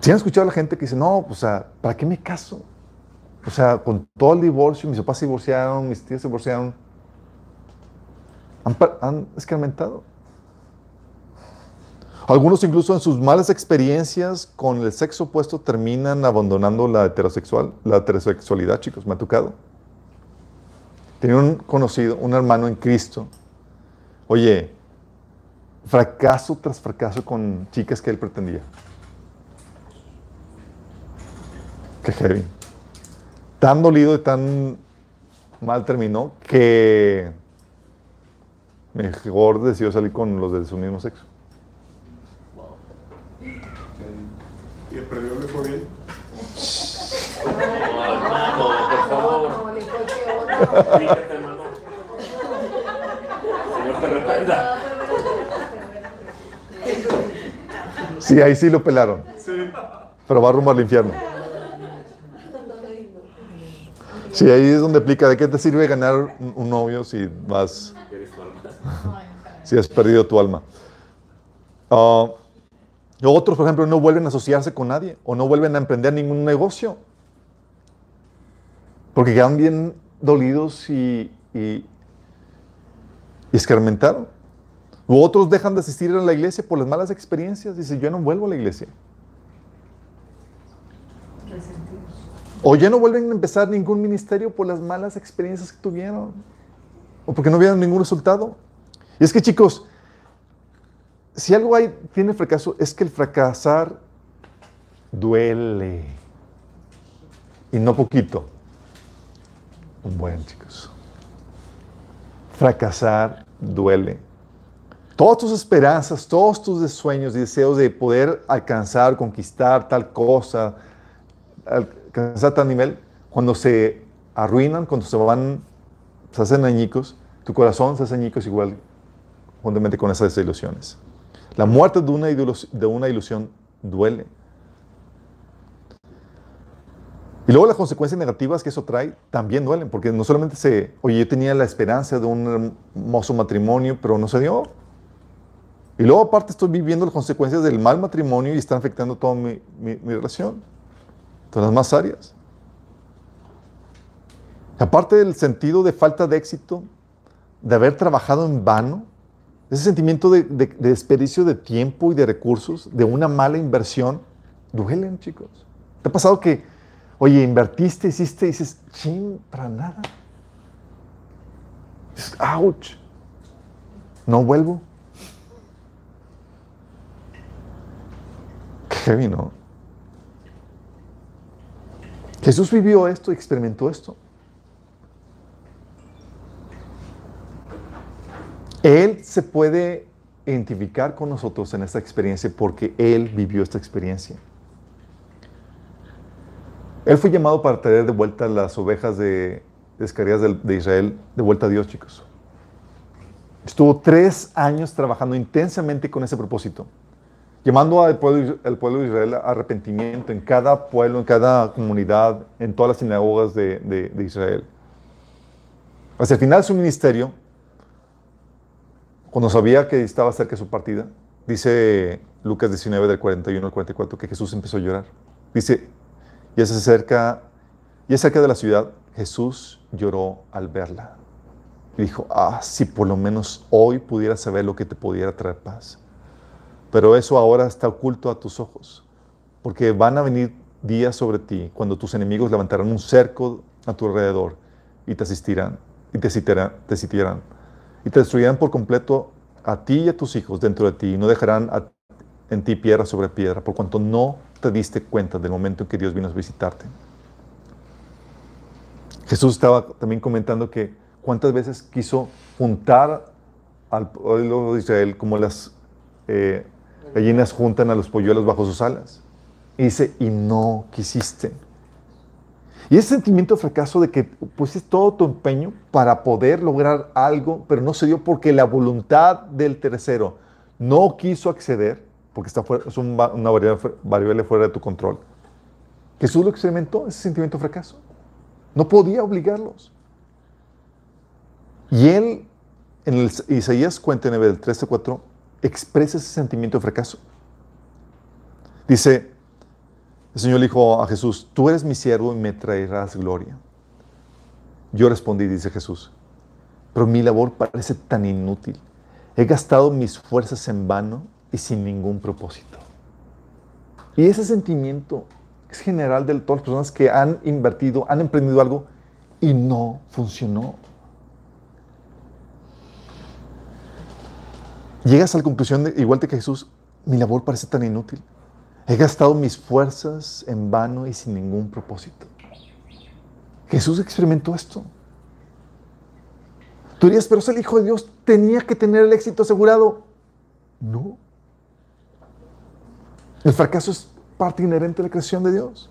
Si han escuchado a la gente que dice, no, o sea, ¿para qué me caso? O sea, con todo el divorcio, mis papás se divorciaron, mis tíos se divorciaron. Han, han escarmentado. Algunos incluso en sus malas experiencias con el sexo opuesto terminan abandonando la heterosexual, la heterosexualidad, chicos, me ha tocado. Tenía un conocido, un hermano en Cristo. Oye, fracaso tras fracaso con chicas que él pretendía. Qué heavy. Tan dolido y tan mal terminó que mejor decidió salir con los de su mismo sexo. ¿Y el premio le fue bien? No, por favor. Fíjate, hermano. Señor te reprenda. Sí, ahí sí lo pelaron. Pero va rumbo al infierno. Sí, ahí es donde aplica. ¿De qué te sirve ganar un, novio si vas, si has perdido tu alma? Ah, otros, por ejemplo, no vuelven a asociarse con nadie o no vuelven a emprender ningún negocio. Porque quedan bien dolidos y, y, y escarmentaron. U otros dejan de asistir a la iglesia por las malas experiencias. Dicen, yo no vuelvo a la iglesia. O ya no vuelven a empezar ningún ministerio por las malas experiencias que tuvieron. O porque no vieron ningún resultado. Y es que chicos, si algo hay, tiene fracaso, es que el fracasar duele. Y no poquito. Un buen, chicos. Fracasar duele. Todas tus esperanzas, todos tus sueños y deseos de poder alcanzar, conquistar tal cosa, alcanzar tal nivel, cuando se arruinan, cuando se van, se hacen añicos, tu corazón se hace añicos igual, juntamente con esas ilusiones. La muerte de una, de una ilusión duele. Y luego las consecuencias negativas que eso trae también duelen, porque no solamente se, oye, yo tenía la esperanza de un hermoso matrimonio, pero no se dio. Y luego aparte estoy viviendo las consecuencias del mal matrimonio y están afectando toda mi, mi, mi relación, todas las más áreas. Aparte del sentido de falta de éxito, de haber trabajado en vano, ese sentimiento de, de, de, desperdicio de tiempo y de recursos, de una mala inversión, duelen, chicos. ¿Te ha pasado que, oye, invertiste, hiciste, dices, ching, para nada? Dices, ouch, no vuelvo. Qué heavy, ¿no? Jesús vivió esto, experimentó esto. Él se puede identificar con nosotros en esta experiencia porque Él vivió esta experiencia. Él fue llamado para traer de vuelta las ovejas de, descarriadas de, Israel, de vuelta a Dios, chicos. Estuvo tres años trabajando intensamente con ese propósito, llamando al pueblo, de Israel a arrepentimiento en cada pueblo, en cada comunidad, en todas las sinagogas de Israel. Hacia el final de su ministerio, cuando sabía que estaba cerca de su partida, dice Lucas 19 del 41 al 44 que Jesús empezó a llorar. Dice, y es cerca, y es cerca de la ciudad, Jesús lloró al verla. Y dijo, ah, si por lo menos hoy pudiera saber lo que te pudiera traer paz. Pero eso ahora está oculto a tus ojos, porque van a venir días sobre ti cuando tus enemigos levantarán un cerco a tu alrededor y te asistirán, y te citarán, te y te destruirán por completo a ti y a tus hijos dentro de ti y no dejarán a, en ti piedra sobre piedra, por cuanto no te diste cuenta del momento en que Dios vino a visitarte. Jesús estaba también comentando que cuántas veces quiso juntar al pueblo de Israel como las eh, gallinas juntan a los polluelos bajo sus alas. Y dice, y no quisiste. Y ese sentimiento de fracaso de que pusiste todo tu empeño para poder lograr algo, pero no se dio porque la voluntad del tercero no quiso acceder, porque está es una variable fuera de tu control. Jesús lo experimentó, ese sentimiento de fracaso. No podía obligarlos. Y él, en el Isaías 49 del 13 4, expresa ese sentimiento de fracaso. Dice, el Señor dijo a Jesús, tú eres mi siervo y me traerás gloria. Yo respondí, dice Jesús, pero mi labor parece tan inútil. He gastado mis fuerzas en vano y sin ningún propósito. Y ese sentimiento es general de todas las personas que han invertido, han emprendido algo y no funcionó. Llegas a la conclusión, de, igual que Jesús, mi labor parece tan inútil. He gastado mis fuerzas en vano y sin ningún propósito. Jesús experimentó esto. Tú dirías, pero es el Hijo de Dios, tenía que tener el éxito asegurado. No. El fracaso es parte inherente de la creación de Dios.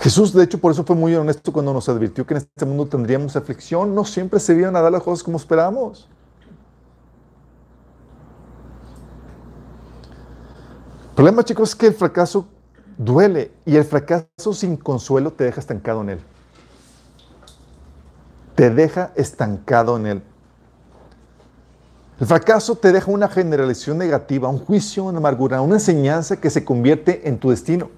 Jesús, de hecho, por eso fue muy honesto cuando nos advirtió que en este mundo tendríamos aflicción. No siempre se iban a dar las cosas como esperamos. El problema, chicos, es que el fracaso duele y el fracaso sin consuelo te deja estancado en él. Te deja estancado en él. El fracaso te deja una generalización negativa, un juicio, una amargura, una enseñanza que se convierte en tu destino.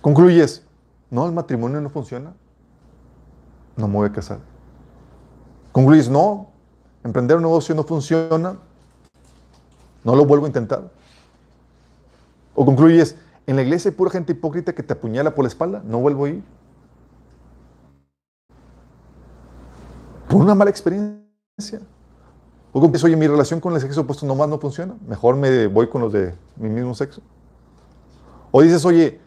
Concluyes, no, el matrimonio no funciona. No me voy a casar. Concluyes, no, emprender un negocio no funciona. No lo vuelvo a intentar. O concluyes, en la iglesia hay pura gente hipócrita que te apuñala por la espalda, no vuelvo a ir. Por una mala experiencia. O concluyes, oye, mi relación con el sexo opuesto nomás no funciona, mejor me voy con los de mi mismo sexo. O dices, oye,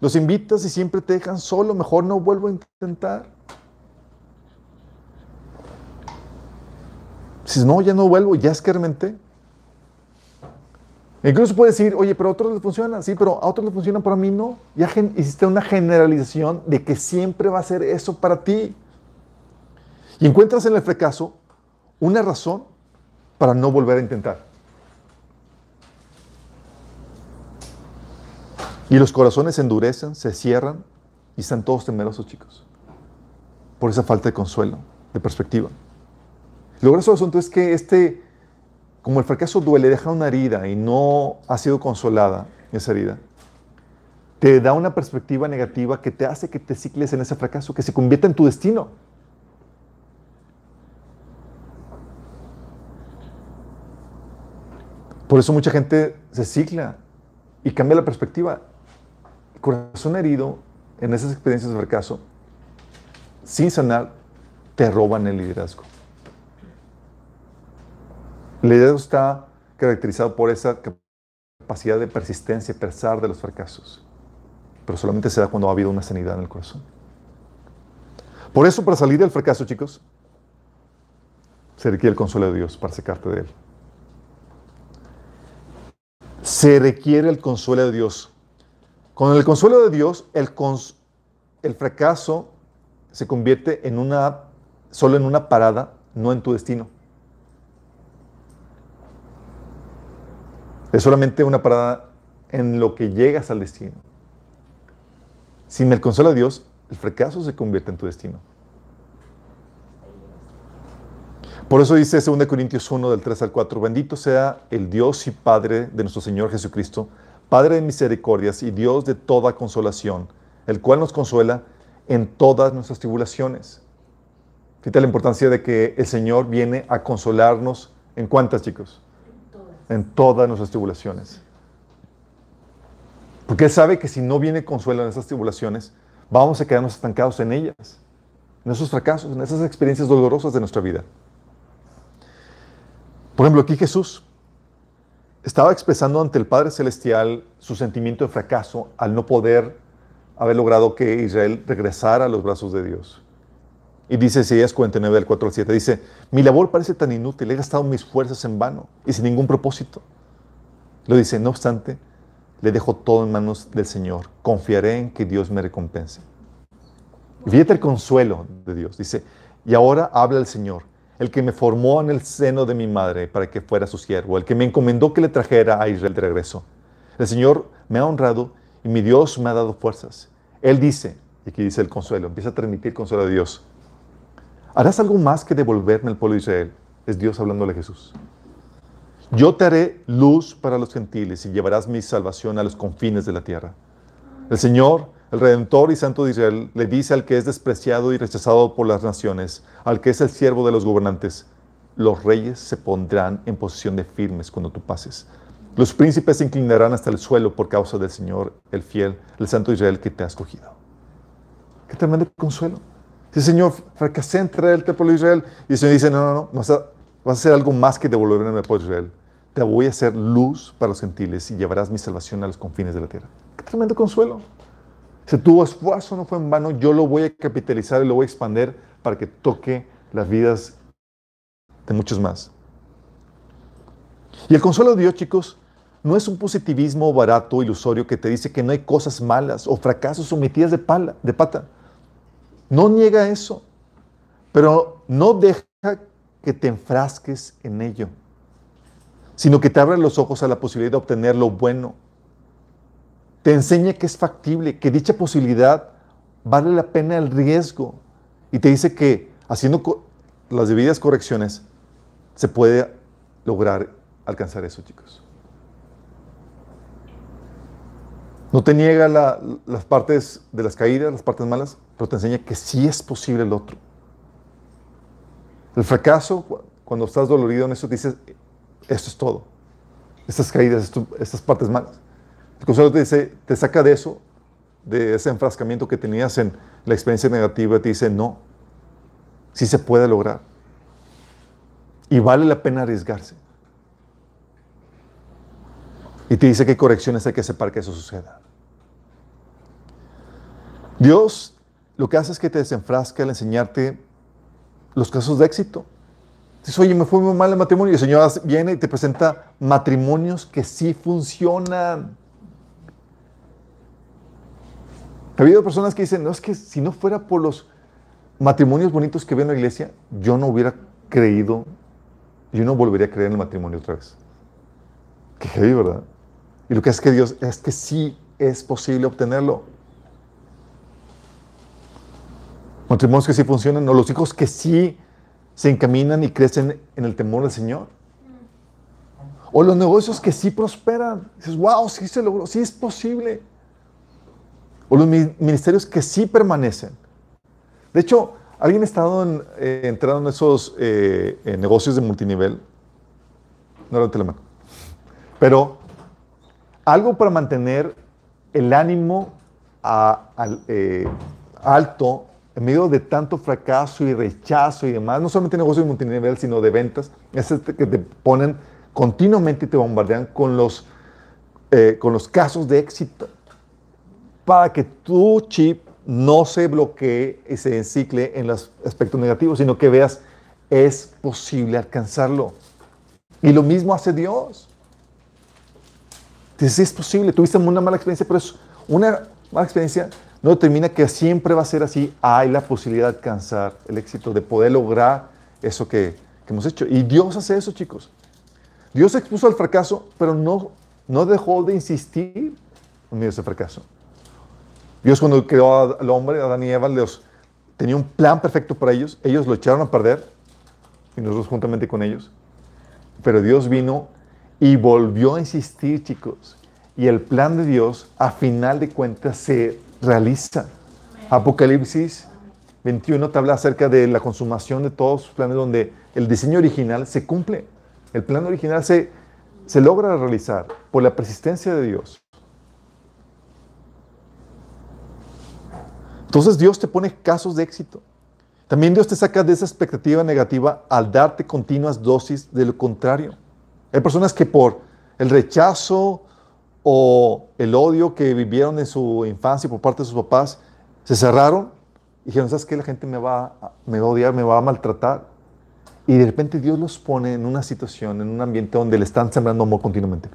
los invitas y siempre te dejan solo, mejor no vuelvo a intentar. Dices, no, ya no vuelvo, ya escarmenté. Incluso puedes decir, oye, pero a otros les funciona, sí, pero a otros les funciona, para mí no. Ya hiciste una generalización de que siempre va a ser eso para ti. Y encuentras en el fracaso una razón para no volver a intentar. Y los corazones se endurecen, se cierran y están todos temerosos, chicos. Por esa falta de consuelo, de perspectiva. Lo grueso del asunto es que este como el fracaso duele, deja una herida y no ha sido consolada esa herida, te da una perspectiva negativa que te hace que te cicles en ese fracaso, que se convierta en tu destino. Por eso mucha gente se cicla y cambia la perspectiva. Corazón herido en esas experiencias de fracaso, sin sanar, te roban el liderazgo. El liderazgo está caracterizado por esa capacidad de persistencia a pesar de los fracasos. Pero solamente se da cuando ha habido una sanidad en el corazón. Por eso, para salir del fracaso, chicos, se requiere el consuelo de Dios para secarte de él. Se requiere el consuelo de Dios. Con el consuelo de Dios, el, el fracaso se convierte en una, solo en una parada, no en tu destino. Es solamente una parada en lo que llegas al destino. Sin el consuelo de Dios, el fracaso se convierte en tu destino. Por eso dice 2 Corintios 1 del 3 al 4, bendito sea el Dios y Padre de nuestro Señor Jesucristo, Padre de misericordias y Dios de toda consolación, el cual nos consuela en todas nuestras tribulaciones. Fíjate la importancia de que el Señor viene a consolarnos en cuántas, chicos? en todas nuestras tribulaciones. Porque Él sabe que si no viene consuelo en esas tribulaciones, vamos a quedarnos estancados en ellas, en esos fracasos, en esas experiencias dolorosas de nuestra vida. Por ejemplo, aquí Jesús estaba expresando ante el Padre Celestial su sentimiento de fracaso al no poder haber logrado que Israel regresara a los brazos de Dios. Y dice Isaías 49, del 4 al 7, dice, mi labor parece tan inútil, he gastado mis fuerzas en vano y sin ningún propósito. Lo dice, no obstante, le dejo todo en manos del Señor, confiaré en que Dios me recompense. Y fíjate el consuelo de Dios, dice, y ahora habla el Señor, el que me formó en el seno de mi madre para que fuera su siervo, el que me encomendó que le trajera a Israel de regreso. El Señor me ha honrado y mi Dios me ha dado fuerzas. Él dice, y aquí dice el consuelo, empieza a transmitir consuelo de Dios. ¿Harás algo más que devolverme al pueblo de Israel? Es Dios hablándole a Jesús. Yo te haré luz para los gentiles y llevarás mi salvación a los confines de la tierra. El Señor, el Redentor y Santo de Israel, le dice al que es despreciado y rechazado por las naciones, al que es el siervo de los gobernantes, los reyes se pondrán en posición de firmes cuando tú pases. Los príncipes se inclinarán hasta el suelo por causa del Señor, el fiel, el Santo de Israel que te ha escogido. Qué tremendo consuelo. Dice, Señor, fracasé en traerte al pueblo de Israel. Y el Señor dice, no, no, no, vas a, vas a hacer algo más que devolverme al pueblo de Israel. Te voy a hacer luz para los gentiles y llevarás mi salvación a los confines de la tierra. Qué tremendo consuelo. Si tu esfuerzo no fue en vano, yo lo voy a capitalizar y lo voy a expandir para que toque las vidas de muchos más. Y el consuelo de Dios, chicos, no es un positivismo barato, ilusorio, que te dice que no hay cosas malas o fracasos sometidas de, pala, de pata. No niega eso, pero no deja que te enfrasques en ello, sino que te abre los ojos a la posibilidad de obtener lo bueno. Te enseña que es factible, que dicha posibilidad vale la pena el riesgo. Y te dice que haciendo las debidas correcciones se puede lograr alcanzar eso, chicos. No te niega las partes de las caídas, las partes malas, pero te enseña que sí es posible el otro. El fracaso, cuando estás dolorido en eso, dices, esto es todo. Estas caídas, estas partes malas. El consuelo te dice, te saca de eso, de ese enfrascamiento que tenías en la experiencia negativa, te dice, no, sí se puede lograr. Y vale la pena arriesgarse. Y te dice qué correcciones hay que hacer para que eso suceda. Dios lo que hace es que te desenfrasca al enseñarte los casos de éxito. Dices, oye, me fue muy mal el matrimonio. Y el Señor viene y te presenta matrimonios que sí funcionan. Ha habido personas que dicen, no, es que si no fuera por los matrimonios bonitos que veo en la iglesia, yo no hubiera creído, yo no volvería a creer en el matrimonio otra vez. Qué heavy, ¿verdad? Y lo que es que Dios es que sí es posible obtenerlo. matrimonios que sí funcionan, o los hijos que sí se encaminan y crecen en el temor del Señor. O los negocios que sí prosperan. Dices, wow, sí se logró, sí es posible. O los ministerios que sí permanecen. De hecho, ¿alguien ha estado eh, entrando en esos eh, negocios de multinivel? No lo mano. Pero algo para mantener el ánimo eh, alto en medio de tanto fracaso y rechazo y demás, no solamente negocios de multinivel, sino de ventas, es este que te ponen continuamente y te bombardean con los casos de éxito para que tu chip no se bloquee y se encicle en los aspectos negativos, sino que veas, es posible alcanzarlo. Y lo mismo hace Dios. Dices, es posible, tuviste una mala experiencia, pero es una mala experiencia no determina que siempre va a ser así. Hay la posibilidad de alcanzar el éxito, de poder lograr eso que, hemos hecho. Y Dios hace eso, chicos. Dios expuso al fracaso, pero no, no dejó de insistir en ese fracaso. Dios cuando creó al hombre, a Adán y Eva, los, tenía un plan perfecto para ellos. Ellos lo echaron a perder, y nosotros juntamente con ellos. Pero Dios vino y volvió a insistir, chicos. Y el plan de Dios, a final de cuentas, se realiza. Apocalipsis 21 te habla acerca de la consumación de todos sus planes donde el diseño original se cumple. El plan original se, se logra realizar por la persistencia de Dios. Entonces Dios te pone casos de éxito. También Dios te saca de esa expectativa negativa al darte continuas dosis de lo contrario. Hay personas que por el rechazo o el odio que vivieron en su infancia por parte de sus papás, se cerraron y dijeron, ¿sabes qué? La gente me va, a- odiar, me va a maltratar. Y de repente Dios los pone en una situación, en un ambiente donde le están sembrando amor continuamente.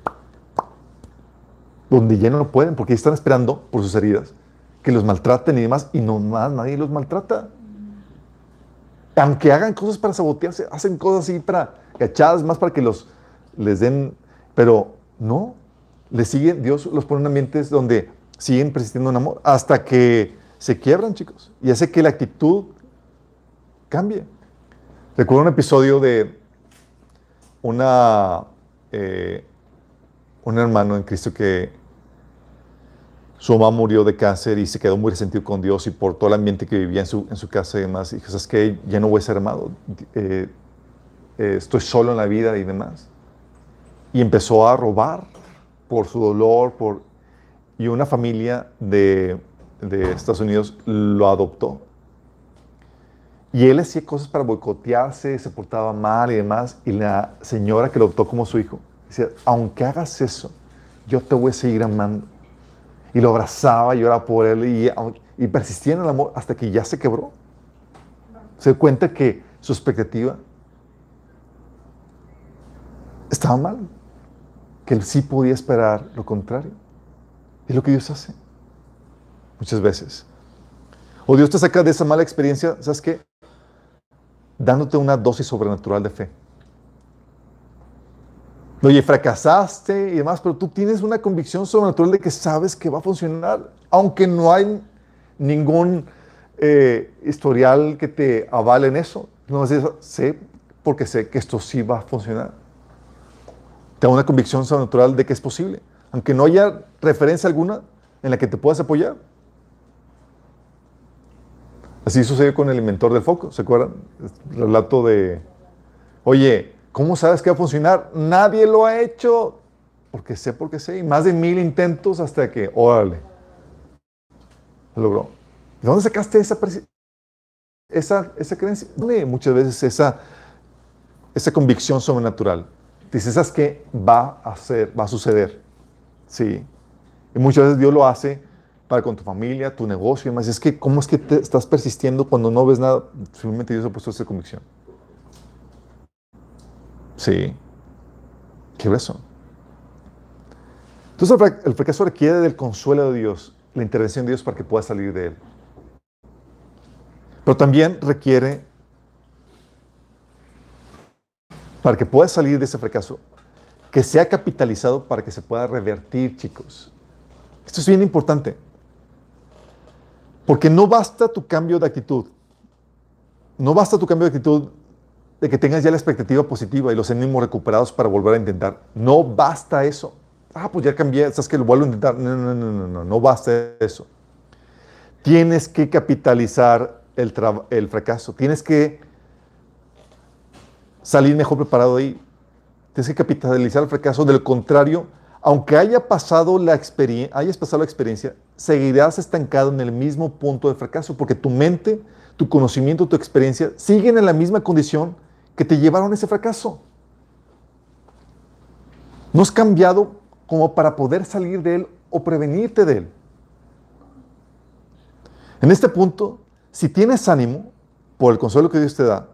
Donde ya no pueden, porque están esperando por sus heridas, que los maltraten y demás, y no más, nadie los maltrata. Aunque hagan cosas para sabotearse, hacen cosas así para cachadas, más para que los les den, pero no, les siguen, Dios los pone en ambientes donde siguen persistiendo en amor, hasta que se quiebran, chicos, y hace que la actitud cambie. Recuerdo un episodio de una, eh, un hermano en Cristo que su mamá murió de cáncer y se quedó muy resentido con Dios y por todo el ambiente que vivía en su, en su casa y demás. Y dijo, ¿sabes? Ya no voy a ser amado. Eh, eh, estoy solo en la vida y demás. Y empezó a robar por su dolor, por... Y una familia de, de Estados Unidos lo adoptó. Y él hacía cosas para boicotearse, se portaba mal y demás. Y la señora que lo adoptó como su hijo decía, aunque hagas eso, yo te voy a seguir amando. Y lo abrazaba, lloraba por él y, y persistía en el amor hasta que ya se quebró. Se cuenta que su expectativa estaba mal. Que él sí podía esperar lo contrario. Es lo que Dios hace. Muchas veces. O Dios te saca de esa mala experiencia, ¿sabes qué? Dándote una dosis sobrenatural de fe. Oye, fracasaste y demás, pero tú tienes una convicción sobrenatural de que sabes que va a funcionar, aunque no hay ningún eh, historial que te avale en eso. No sé, porque sé que esto sí va a funcionar. Tengo una convicción sobrenatural de que es posible, aunque no haya referencia alguna en la que te puedas apoyar. Así sucedió con el inventor del foco, ¿se acuerdan? El relato de, oye, ¿cómo sabes que va a funcionar? Nadie lo ha hecho. Porque sé, porque sé. Y más de mil intentos hasta que, órale, lo logró. ¿De dónde sacaste esa, esa, esa creencia? Muchas veces esa, esa convicción sobrenatural. Dices, ¿sabes qué? Va a ser, va a suceder. Sí. Y muchas veces Dios lo hace para con tu familia, tu negocio y demás. Es que, ¿cómo es que te estás persistiendo cuando no ves nada? Simplemente Dios ha puesto esa convicción. Sí. Qué grueso. Entonces, el fracaso requiere del consuelo de Dios, la intervención de Dios para que pueda salir de él. Pero también requiere, para que pueda salir de ese fracaso, que sea capitalizado para que se pueda revertir, chicos. Esto es bien importante. Porque no basta tu cambio de actitud. No basta tu cambio de actitud de que tengas ya la expectativa positiva y los ánimos recuperados para volver a intentar. No basta eso. Ah, pues ya cambié, sabes que lo vuelvo a intentar. No, no, no, no, no, no basta eso. Tienes que capitalizar el, fracaso. Tienes que salir mejor preparado ahí. Tienes que capitalizar el fracaso. De lo contrario, aunque haya pasado la hayas pasado la experiencia, seguirás estancado en el mismo punto de fracaso, porque tu mente, tu conocimiento, tu experiencia siguen en la misma condición que te llevaron a ese fracaso. No has cambiado como para poder salir de él o prevenirte de él. En este punto, si tienes ánimo por el consuelo que Dios te da,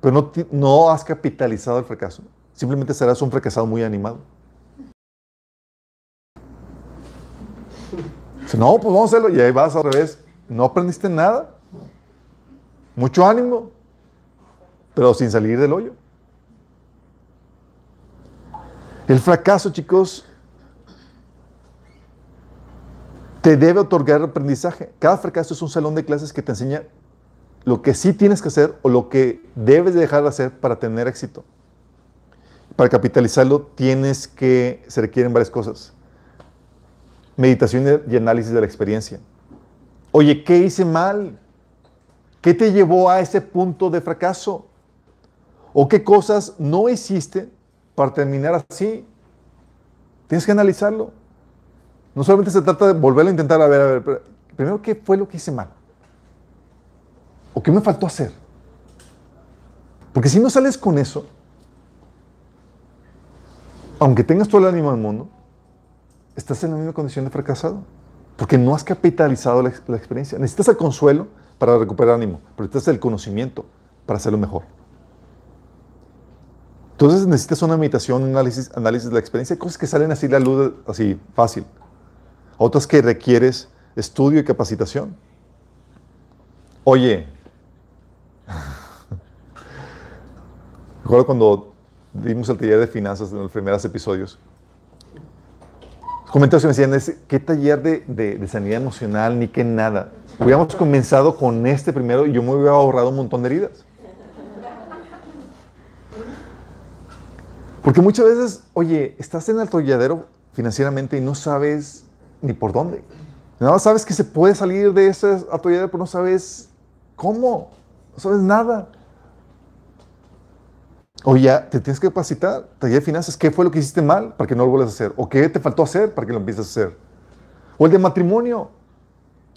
pero no, no has capitalizado el fracaso, simplemente serás un fracasado muy animado. No, pues vamos a hacerlo. Y ahí vas al revés. No aprendiste nada. Mucho ánimo, pero sin salir del hoyo. El fracaso, chicos, te debe otorgar aprendizaje. Cada fracaso es un salón de clases que te enseña lo que sí tienes que hacer o lo que debes dejar de hacer para tener éxito. Para capitalizarlo tienes que, se requieren varias cosas meditación y análisis de la experiencia. Oye, ¿qué hice mal? ¿Qué te llevó a ese punto de fracaso? ¿O qué cosas no hiciste para terminar así? Tienes que analizarlo. No solamente se trata de volverlo a intentar, a ver, a ver, pero primero, ¿qué fue lo que hice mal? ¿O qué me faltó hacer? Porque si no sales con eso, aunque tengas todo el ánimo del mundo, estás en la misma condición de fracasado. Porque no has capitalizado la, la experiencia. Necesitas el consuelo para recuperar ánimo, pero necesitas el conocimiento para hacerlo mejor. Entonces necesitas una meditación, un análisis, análisis de la experiencia. Hay cosas que salen así la luz, así fácil. Otras que requieres estudio y capacitación. Oye, recuerdo cuando dimos el taller de finanzas en los primeros episodios, comentarios me decían, ¿qué taller de, de, de, sanidad emocional ni qué nada? Hubiéramos comenzado con este primero y yo me hubiera ahorrado un montón de heridas. Porque muchas veces, oye, estás en el atolladero financieramente y no sabes ni por dónde. Nada más sabes que se puede salir de ese atolladero, pero no sabes cómo. No sabes nada. O ya te tienes que capacitar, taller de finanzas, ¿qué fue lo que hiciste mal para que no lo vuelvas a hacer? ¿O qué te faltó hacer para que lo empieces a hacer? O el de matrimonio.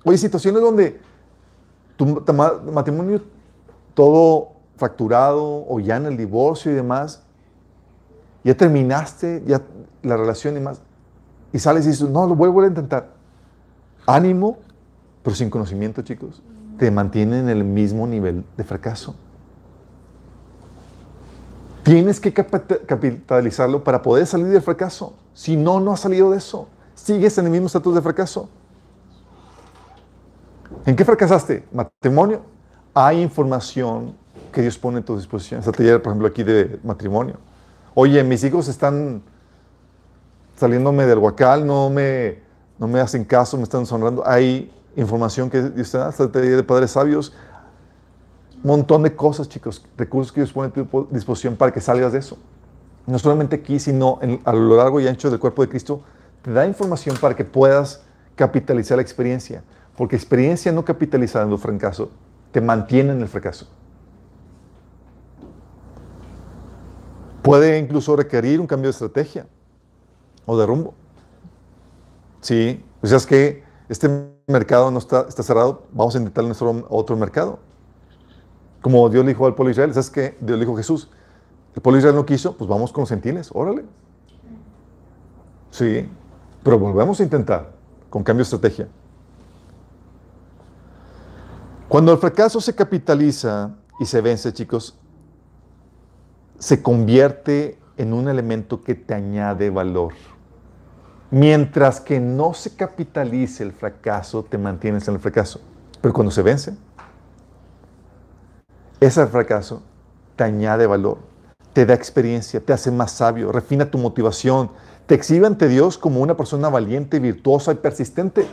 Oye, situaciones donde tu matrimonio todo fracturado o ya en el divorcio y demás, ya terminaste ya la relación y más, y sales y dices, no, lo vuelvo a intentar. Ánimo, pero sin conocimiento, chicos, te mantiene en el mismo nivel de fracaso. Tienes que capitalizarlo para poder salir del fracaso. Si no, no has salido de eso. Sigues en el mismo estatus de fracaso. ¿En qué fracasaste? Matrimonio. Hay información que Dios pone a tu disposición. Esta taller, por ejemplo, aquí de matrimonio. Oye, mis hijos están saliéndome del huacal, no me, no me hacen caso, me están sonrando. Hay información que da, esta taller de padres sabios. Un montón de cosas, chicos, recursos que Dios pone a tu disposición para que salgas de eso. No solamente aquí, sino a lo largo y ancho del cuerpo de Cristo, te da información para que puedas capitalizar la experiencia. Porque experiencia no capitalizada en el fracaso te mantiene en el fracaso. Puede incluso requerir un cambio de estrategia o de rumbo. Sí, o sea, es que este mercado no está, está cerrado, vamos a intentar nuestro otro mercado. Como Dios le dijo al pueblo Israel, ¿sabes qué? Dios le dijo a Jesús, el pueblo Israel no quiso, pues vamos con los gentiles, órale. Sí, pero volvemos a intentar con cambio de estrategia. Cuando el fracaso se capitaliza y se vence, chicos, se convierte en un elemento que te añade valor. Mientras que no se capitalice el fracaso, te mantienes en el fracaso. Pero cuando se vence, ese fracaso te añade valor, te da experiencia, te hace más sabio, refina tu motivación, te exhibe ante Dios como una persona valiente, virtuosa y persistente.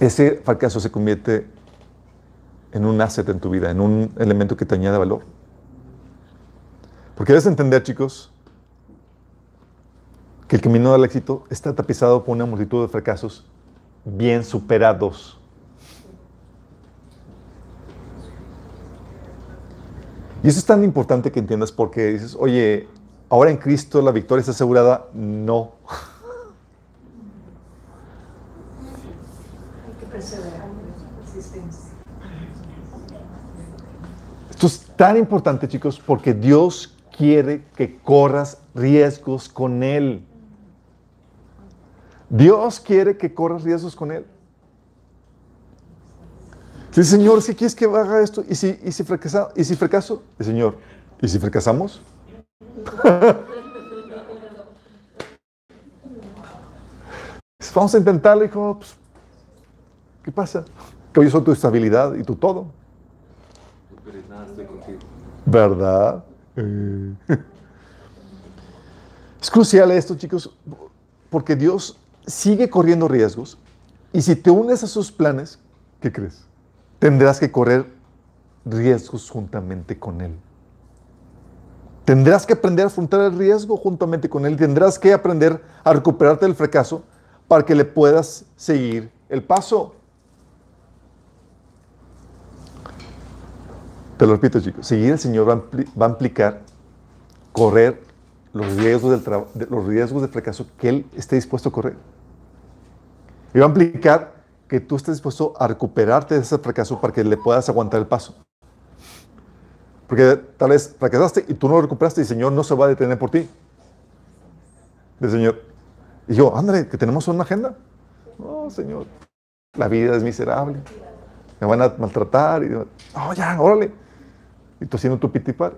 Ese fracaso se convierte en un asset en tu vida, en un elemento que te añade valor. Porque debes entender, chicos, que el camino del éxito está tapizado por una multitud de fracasos bien superados. Y eso es tan importante que entiendas porque dices, oye, ahora en Cristo la victoria está asegurada. No. Hay que perseverar en la existencia. Esto es tan importante, chicos, porque Dios quiere que corras riesgos con Él. Dios quiere que corras riesgos con Él. Sí, Señor, si quieres que haga esto, y si, y si, fracasa, y si fracaso, el Señor, ¿y si fracasamos? Vamos a intentarlo, hijo. Pues, ¿Qué pasa? Que hoy soy tu estabilidad y tu todo. No eres nada, estoy contigo. ¿Verdad? Eh. Es crucial esto, chicos, porque Dios sigue corriendo riesgos y si te unes a sus planes, ¿qué crees? Tendrás que correr riesgos juntamente con Él. Tendrás que aprender a afrontar el riesgo juntamente con Él. Tendrás que aprender a recuperarte del fracaso para que le puedas seguir el paso. Te lo repito, chicos. Seguir al Señor va a, va implicar correr los riesgos, del de, los riesgos de fracaso que Él esté dispuesto a correr. Y va a implicar que tú estés dispuesto a recuperarte de ese fracaso para que le puedas aguantar el paso. Porque tal vez fracasaste y tú no recuperaste y el Señor no se va a detener por ti. El Señor. Y yo, ándale, que tenemos una agenda. No, Señor, la vida es miserable. Me van a maltratar. Y, no, ya, órale. Y tú haciendo tu pitipar.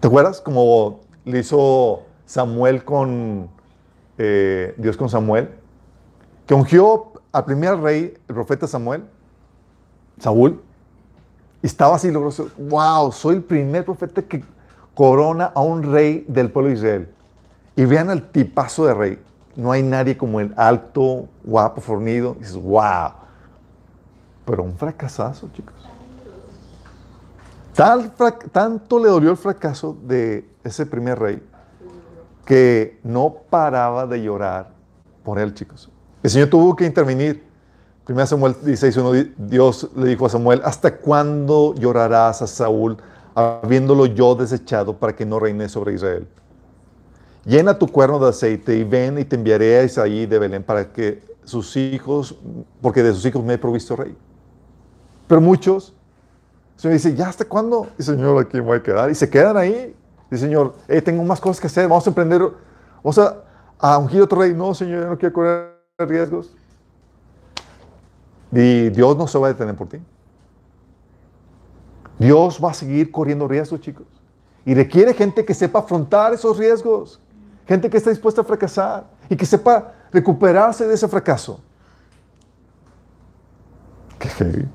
¿Te acuerdas? Como le hizo Samuel con eh, Dios con Samuel, que ungió al primer rey, el profeta Samuel, Saúl, y estaba así logroso. Wow, soy el primer profeta que corona a un rey del pueblo de Israel. Y vean el tipazo de rey. No hay nadie como el alto, guapo, fornido. Y dices, wow. Pero un fracasazo, chicos. Tanto le dolió el fracaso de ese primer rey que no paraba de llorar por él, chicos. El Señor tuvo que intervenir. 1 Samuel 16.1, Dios le dijo a Samuel, ¿hasta cuándo llorarás a Saúl habiéndolo yo desechado para que no reine sobre Israel? Llena tu cuerno de aceite y ven y te enviaré a Isaí de Belén para que sus hijos, porque de sus hijos me he provisto rey. Pero muchos, el Señor dice, ¿ya hasta cuándo? Y Señor, aquí me voy a quedar. Y se quedan ahí. Dice, Señor, tengo más cosas que hacer, vamos a emprender, vamos a, a ungir otro rey. No, Señor, yo no quiero correr riesgos. Y Dios no se va a detener por ti. Dios va a seguir corriendo riesgos, chicos. Y requiere gente que sepa afrontar esos riesgos. Gente que esté dispuesta a fracasar y que sepa recuperarse de ese fracaso. Qué heavy.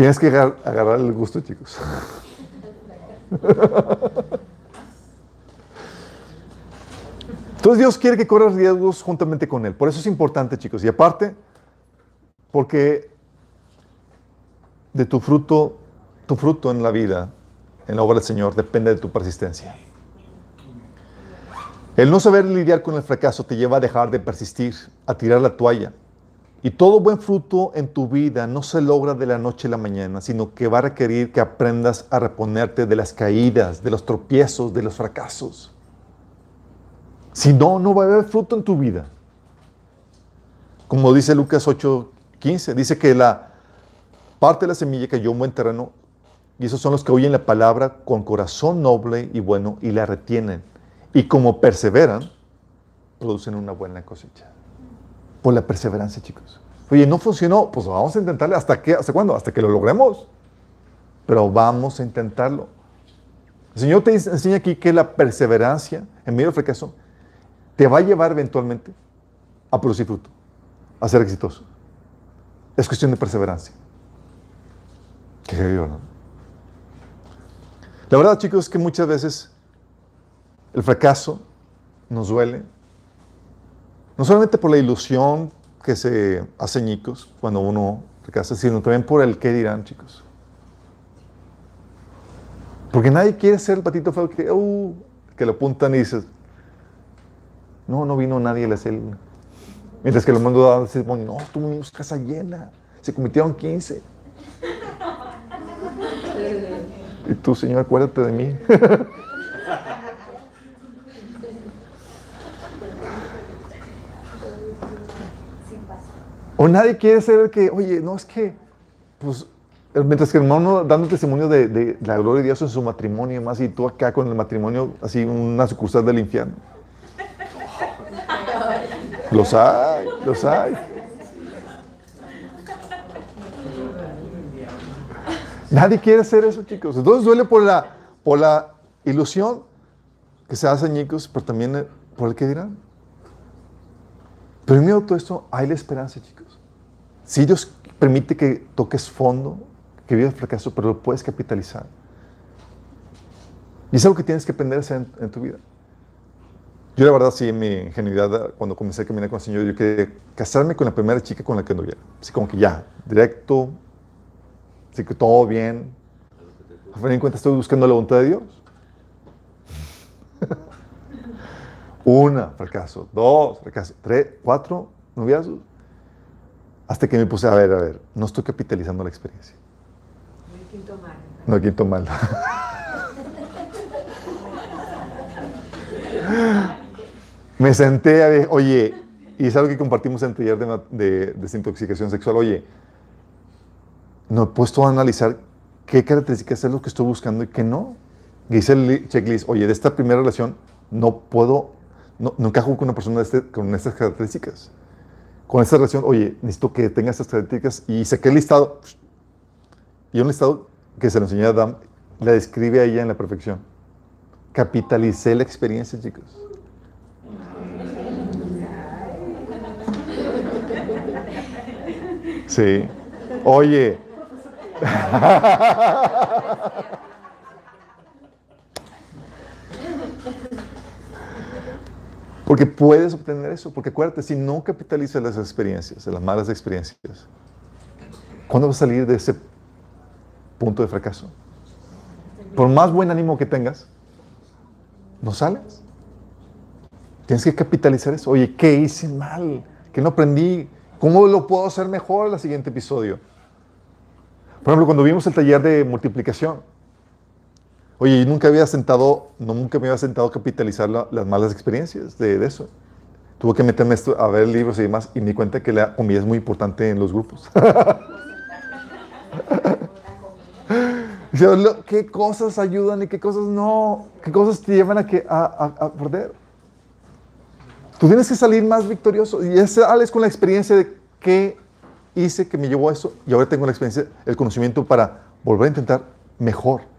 Tienes que agarrar el gusto, chicos. Entonces Dios quiere que corras riesgos juntamente con Él. Por eso es importante, chicos. Y aparte, porque de tu fruto, tu fruto en la vida, en la obra del Señor, depende de tu persistencia. El no saber lidiar con el fracaso te lleva a dejar de persistir, a tirar la toalla, y todo buen fruto en tu vida no se logra de la noche a la mañana, sino que va a requerir que aprendas a reponerte de las caídas, de los tropiezos, de los fracasos. Si no, no va a haber fruto en tu vida. Como dice Lucas 8:15, dice que la parte de la semilla cayó en buen terreno y esos son los que oyen la palabra con corazón noble y bueno y la retienen. Y como perseveran, producen una buena cosecha por la perseverancia, chicos. Oye, no funcionó, pues vamos a intentarle. ¿Hasta qué? ¿Hasta cuándo? Hasta que lo logremos. Pero vamos a intentarlo. El Señor te enseña aquí que la perseverancia en medio del fracaso te va a llevar eventualmente a producir fruto, a ser exitoso. Es cuestión de perseverancia. Qué ¿no? La verdad, chicos, es que muchas veces el fracaso nos duele, no solamente por la ilusión que se hace ñicos cuando uno fracasa, sino también por el qué dirán, chicos. Porque nadie quiere ser el patito feo que, uh, que lo apuntan y dices, no, no vino nadie a la célula. Mientras que lo mando a decir, no, tuvimos casa llena, se cometieron 15. y tú, Señor, acuérdate de mí. O nadie quiere ser el que, oye, no es que, pues, mientras que el hermano dando testimonio de, la gloria de Dios en su matrimonio y más, y tú acá con el matrimonio, así una sucursal del infierno. Los hay, los hay. Nadie quiere hacer eso, chicos. Entonces duele por la, por la ilusión que se hace, chicos, pero también por el que dirán. Pero en medio de todo esto hay la esperanza, chicos. Si Dios permite que toques fondo, que vivas fracaso, pero lo puedes capitalizar. Y es algo que tienes que aprender a hacer en, tu vida. Yo la verdad, sí, en mi ingenuidad, cuando comencé a caminar con el Señor, yo quería casarme con la primera chica con la que anduviera. Así como que ya, directo, así que todo bien. A fin de cuentas estoy buscando la voluntad de Dios. Una, fracaso. Dos, fracaso. Tres, cuatro, noviazgos. Hasta que me puse a ver, a ver, no estoy capitalizando la experiencia. No hay quinto mal. No hay quinto mal. me senté a ver, oye, y es algo que compartimos en taller de, de desintoxicación sexual. Oye, no he puesto a analizar qué características es lo que estoy buscando y qué no. Y hice el li- checklist, oye, de esta primera relación no puedo, no, no encajo con una persona de este- con estas características. Con esta relación, oye, necesito que tenga estas características y saqué el listado. Y un listado que se lo enseñé a Adam, la describe a ella en la perfección. Capitalicé la experiencia, chicos. Sí. Oye. Porque puedes obtener eso. Porque acuérdate, si no capitalizas las experiencias, las malas experiencias, ¿cuándo vas a salir de ese punto de fracaso? Por más buen ánimo que tengas, no sales. Tienes que capitalizar eso. Oye, ¿qué hice mal? ¿Qué no aprendí? ¿Cómo lo puedo hacer mejor en el siguiente episodio? Por ejemplo, cuando vimos el taller de multiplicación, oye, yo nunca había sentado, no, nunca me había sentado a capitalizar la- las malas experiencias de, eso. Tuve que meterme a ver libros y demás, y me di cuenta que la comida es muy importante en los grupos. ¿Qué cosas ayudan y qué cosas no? ¿Qué cosas te llevan a, perder? Tú tienes que salir más victorioso. Y es, sales con la experiencia de qué hice que me llevó a eso. Y ahora tengo la experiencia, el conocimiento para volver a intentar mejor.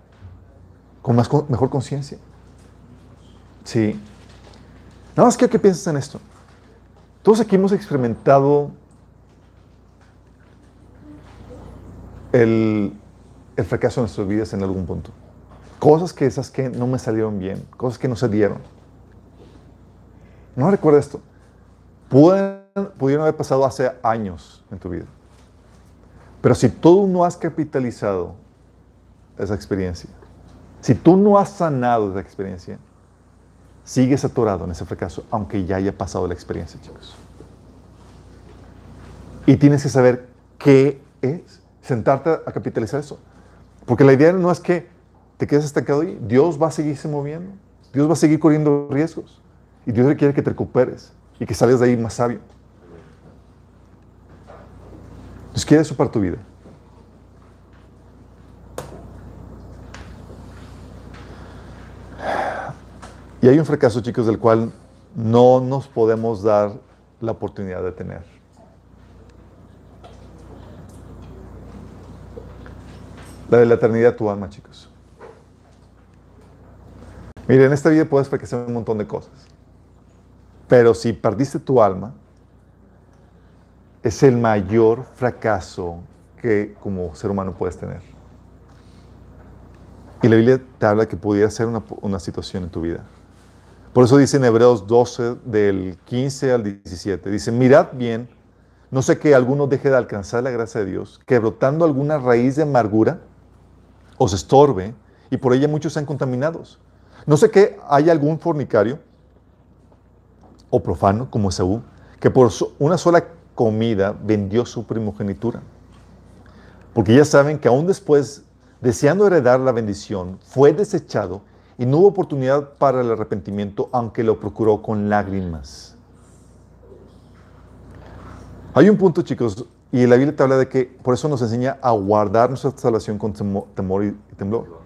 Con más, mejor conciencia. Sí. Nada más quiero que pienses en esto. Todos aquí hemos experimentado el, el fracaso en nuestras vidas en algún punto. Cosas que esas que no me salieron bien, cosas que no se dieron. No recuerda esto. Pudieron haber pasado hace años en tu vida. Pero si tú no has capitalizado esa experiencia, si tú no has sanado esa experiencia, sigues atorado en ese fracaso, aunque ya haya pasado la experiencia, chicos. Y tienes que saber qué es, sentarte a capitalizar eso. Porque la idea no es que te quedes estancado ahí. Dios va a seguirse moviendo. Dios va a seguir corriendo riesgos. Y Dios quiere que te recuperes y que salgas de ahí más sabio. Dios quiere eso para tu vida. Y hay un fracaso, chicos, del cual no nos podemos dar la oportunidad de tener. La de la eternidad de tu alma, chicos. Mira, en esta vida puedes fracasar un montón de cosas. Pero si perdiste tu alma, es el mayor fracaso que como ser humano puedes tener. Y la Biblia te habla que pudiera ser una, una situación en tu vida. Por eso dice en Hebreos 12, del 15 al 17, dice, mirad bien, no sé que alguno deje de alcanzar la gracia de Dios, que brotando alguna raíz de amargura os estorbe y por ella muchos sean contaminados. No sé que haya algún fornicario o profano como Esaú, que por una sola comida vendió su primogenitura. Porque ya saben que aún después, deseando heredar la bendición, fue desechado y no hubo oportunidad para el arrepentimiento, aunque lo procuró con lágrimas. Hay un punto, chicos, y la Biblia te habla de que por eso nos enseña a guardar nuestra salvación con temo- temor y temblor.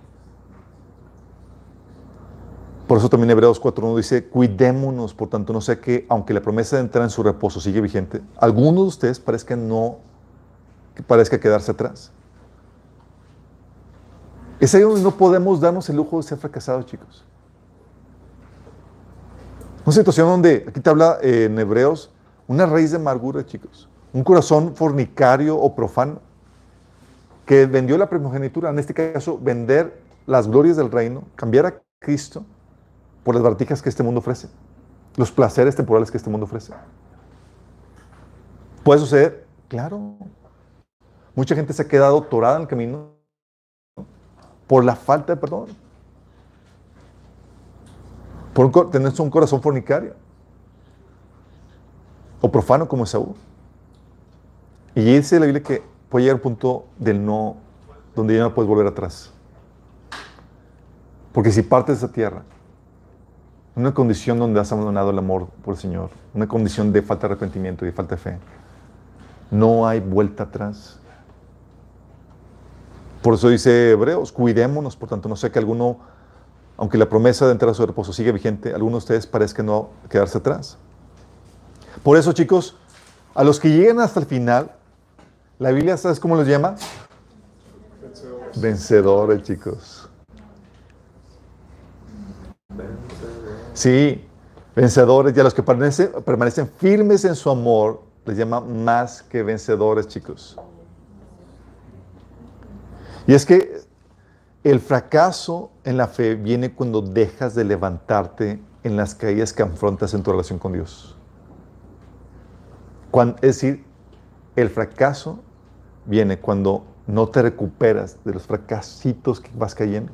Por eso también Hebreos 4.1 dice, cuidémonos, por tanto, no sea que, aunque la promesa de entrar en su reposo sigue vigente, algunos de ustedes parezca no, parezca quedarse atrás. Es ahí donde no podemos darnos el lujo de ser fracasados, chicos. Una situación donde, aquí te habla eh, en Hebreos, una raíz de amargura, chicos. Un corazón fornicario o profano que vendió la primogenitura, en este caso, vender las glorias del reino, cambiar a Cristo por las baratijas que este mundo ofrece, los placeres temporales que este mundo ofrece. ¿Puede suceder? Claro. Mucha gente se ha quedado torada en el camino por la falta de perdón. Por tener un corazón fornicario. O profano como Esaú. Y dice la Biblia que puede llegar a un punto del no, donde ya no puedes volver atrás. Porque si partes de esa tierra, una condición donde has abandonado el amor por el Señor, una condición de falta de arrepentimiento y de falta de fe. No hay vuelta atrás. Por eso dice Hebreos, cuidémonos, por tanto, no sé que alguno, aunque la promesa de entrar a su reposo sigue vigente, alguno de ustedes parezca no quedarse atrás. Por eso, chicos, a los que lleguen hasta el final, la Biblia, ¿sabes cómo los llama? Vencedores. Vencedores, chicos. Sí, vencedores. Y a los que permanecen, permanecen firmes en su amor, les llama más que vencedores, chicos. Y es que el fracaso en la fe viene cuando dejas de levantarte en las caídas que afrontas en tu relación con Dios. Es decir, el fracaso viene cuando no te recuperas de los fracasitos que vas cayendo,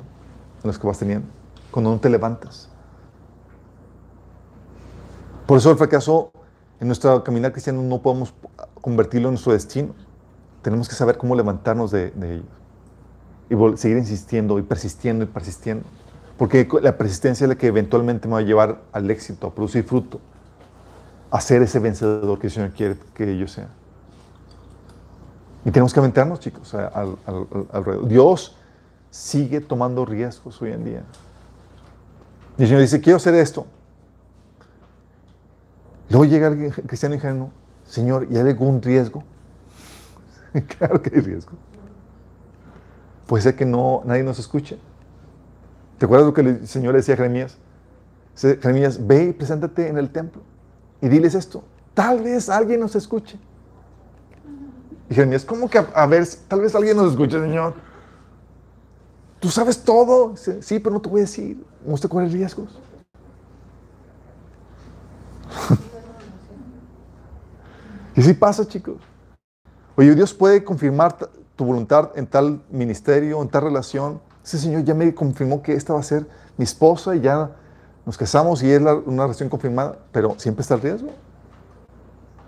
en los que vas teniendo, cuando no te levantas. Por eso el fracaso en nuestra caminar cristiano no podemos convertirlo en nuestro destino. Tenemos que saber cómo levantarnos de, de ellos y seguir insistiendo y persistiendo y persistiendo. Porque la persistencia es la que eventualmente me va a llevar al éxito, a producir fruto, a ser ese vencedor que el Señor quiere que yo sea. Y tenemos que aventarnos, chicos, alrededor. Dios sigue tomando riesgos hoy en día. Y el Señor dice, quiero hacer esto. Luego llega alguien cristiano ingenuo, Señor, ¿y hay algún riesgo? claro que hay riesgo. Puede ser que no, nadie nos escuche. ¿Te acuerdas lo que el Señor le decía a Jeremías? Jeremías, ve y preséntate en el templo y diles esto. Tal vez alguien nos escuche. Y Jeremías, ¿cómo que a, ver, tal vez alguien nos escuche, Señor? Tú sabes todo. Sí, pero no te voy a decir. Me gusta riesgos. y así pasa, chicos. Oye, Dios puede confirmar tu voluntad en tal ministerio, en tal relación. Ese Señor ya me confirmó que esta va a ser mi esposa y ya nos casamos y es una relación confirmada, pero siempre está el riesgo.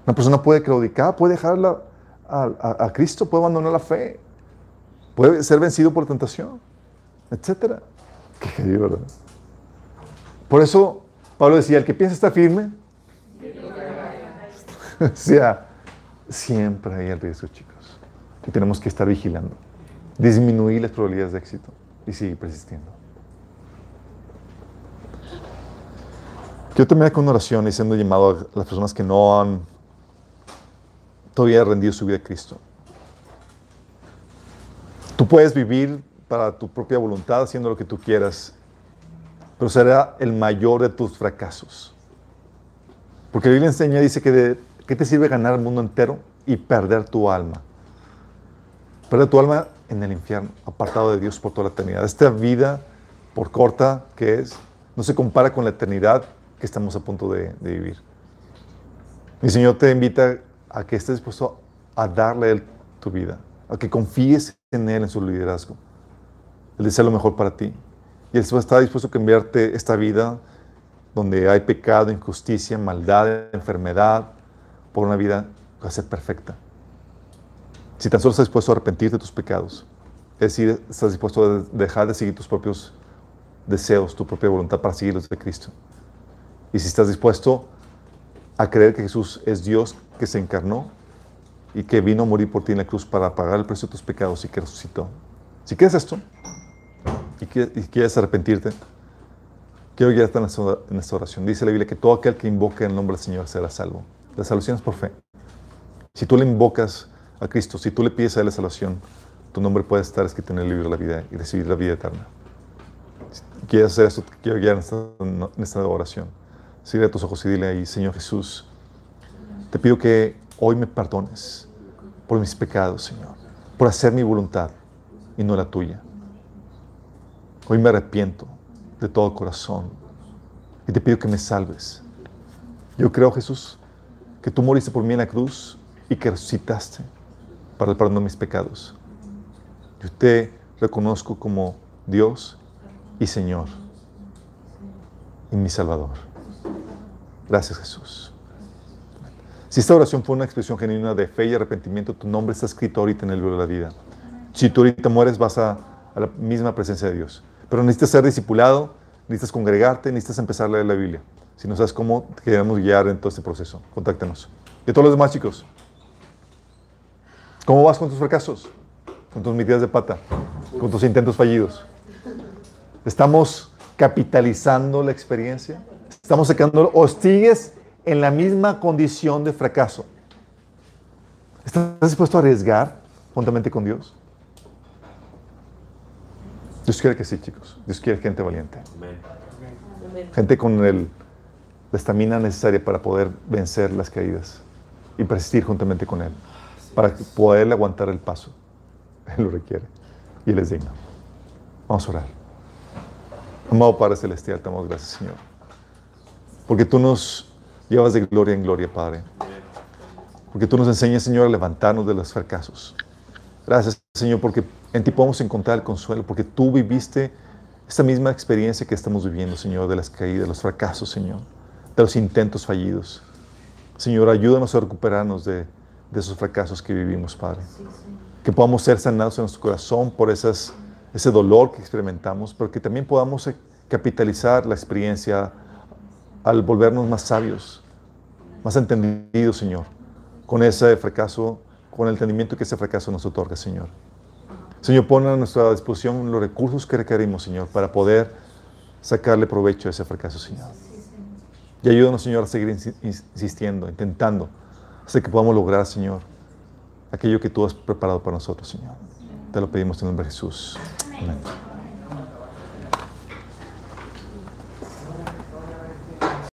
Una persona puede claudicar, puede dejarla a, Cristo, puede abandonar la fe, puede ser vencido por tentación, etc. Qué ¿verdad? Por eso Pablo decía, el que piensa estar firme, o sea, siempre hay el riesgo, chicos. Y tenemos que estar vigilando, disminuir las probabilidades de éxito y seguir persistiendo. Quiero terminar con una oración y siendo llamado a las personas que no han todavía rendido su vida a Cristo. Tú puedes vivir para tu propia voluntad haciendo lo que tú quieras, pero será el mayor de tus fracasos. Porque la Biblia enseña, dice que de, ¿qué te sirve ganar el mundo entero y perder tu alma? Perder tu alma en el infierno, apartado de Dios por toda la eternidad. Esta vida, por corta que es, no se compara con la eternidad que estamos a punto de, de vivir. Mi Señor te invita a que estés dispuesto a darle a Él tu vida, a que confíes en Él, en su liderazgo. Él desea lo mejor para ti. Y Él está dispuesto a cambiarte esta vida donde hay pecado, injusticia, maldad, enfermedad, por una vida que va a ser perfecta. Si tan solo estás dispuesto a arrepentirte de tus pecados, es decir, estás dispuesto a dejar de seguir tus propios deseos, tu propia voluntad para seguir los de Cristo. Y si estás dispuesto a creer que Jesús es Dios que se encarnó y que vino a morir por ti en la cruz para pagar el precio de tus pecados y que resucitó. Si quieres esto y quieres, arrepentirte, quiero guiarte en esta oración. Dice la Biblia que todo aquel que invoque el nombre del Señor será salvo. La salvación es por fe. Si tú le invocas a Cristo, si tú le pides a Él la salvación, tu nombre puede estar escrito en el libro de la vida y recibir la vida eterna. Si quieres hacer esto, te quiero guiar en esta, en esta oración. Cierra tus ojos y dile ahí, Señor Jesús, te pido que hoy me perdones por mis pecados, Señor, por hacer mi voluntad y no la tuya. Hoy me arrepiento de todo corazón y te pido que me salves. Yo creo, Jesús, que tú moriste por mí en la cruz y que resucitaste para el perdón de mis pecados. Yo te reconozco como Dios y Señor y mi Salvador. Gracias, Jesús. Si esta oración fue una expresión genuina de fe y arrepentimiento, tu nombre está escrito ahorita en el libro de la vida. Si tú ahorita mueres, vas a, a la misma presencia de Dios. Pero necesitas ser discipulado, necesitas congregarte, necesitas empezar a leer la Biblia. Si no sabes cómo, te queremos guiar en todo este proceso. Contáctenos. Y a todos los demás, chicos. ¿Cómo vas con tus fracasos? Con tus metidas de pata, con tus intentos fallidos. ¿Estamos capitalizando la experiencia? ¿Estamos sacándolo? ¿O sigues en la misma condición de fracaso? ¿Estás dispuesto a arriesgar juntamente con Dios? Dios quiere que sí, chicos. Dios quiere gente valiente. Gente con el, la estamina necesaria para poder vencer las caídas y persistir juntamente con Él. Para poder aguantar el paso. Él lo requiere. Y Él es digno. Vamos a orar. Amado Padre Celestial, te damos gracias, Señor. Porque tú nos llevas de gloria en gloria, Padre. Porque tú nos enseñas, Señor, a levantarnos de los fracasos. Gracias, Señor, porque en ti podemos encontrar el consuelo, porque tú viviste esta misma experiencia que estamos viviendo, Señor, de las caídas, de los fracasos, Señor, de los intentos fallidos. Señor, ayúdanos a recuperarnos de, de esos fracasos que vivimos, Padre. Que podamos ser sanados en nuestro corazón por esas, ese dolor que experimentamos, pero que también podamos eh, capitalizar la experiencia al volvernos más sabios, más entendidos, Señor, con ese fracaso, con el entendimiento que ese fracaso nos otorga, Señor. Señor, pon a nuestra disposición los recursos que requerimos, Señor, para poder sacarle provecho a ese fracaso, Señor. Y ayúdanos, Señor, a seguir insi- insistiendo, intentando, hasta que podamos lograr, Señor, aquello que tú has preparado para nosotros, Señor. Te lo pedimos en el nombre de Jesús. Amén.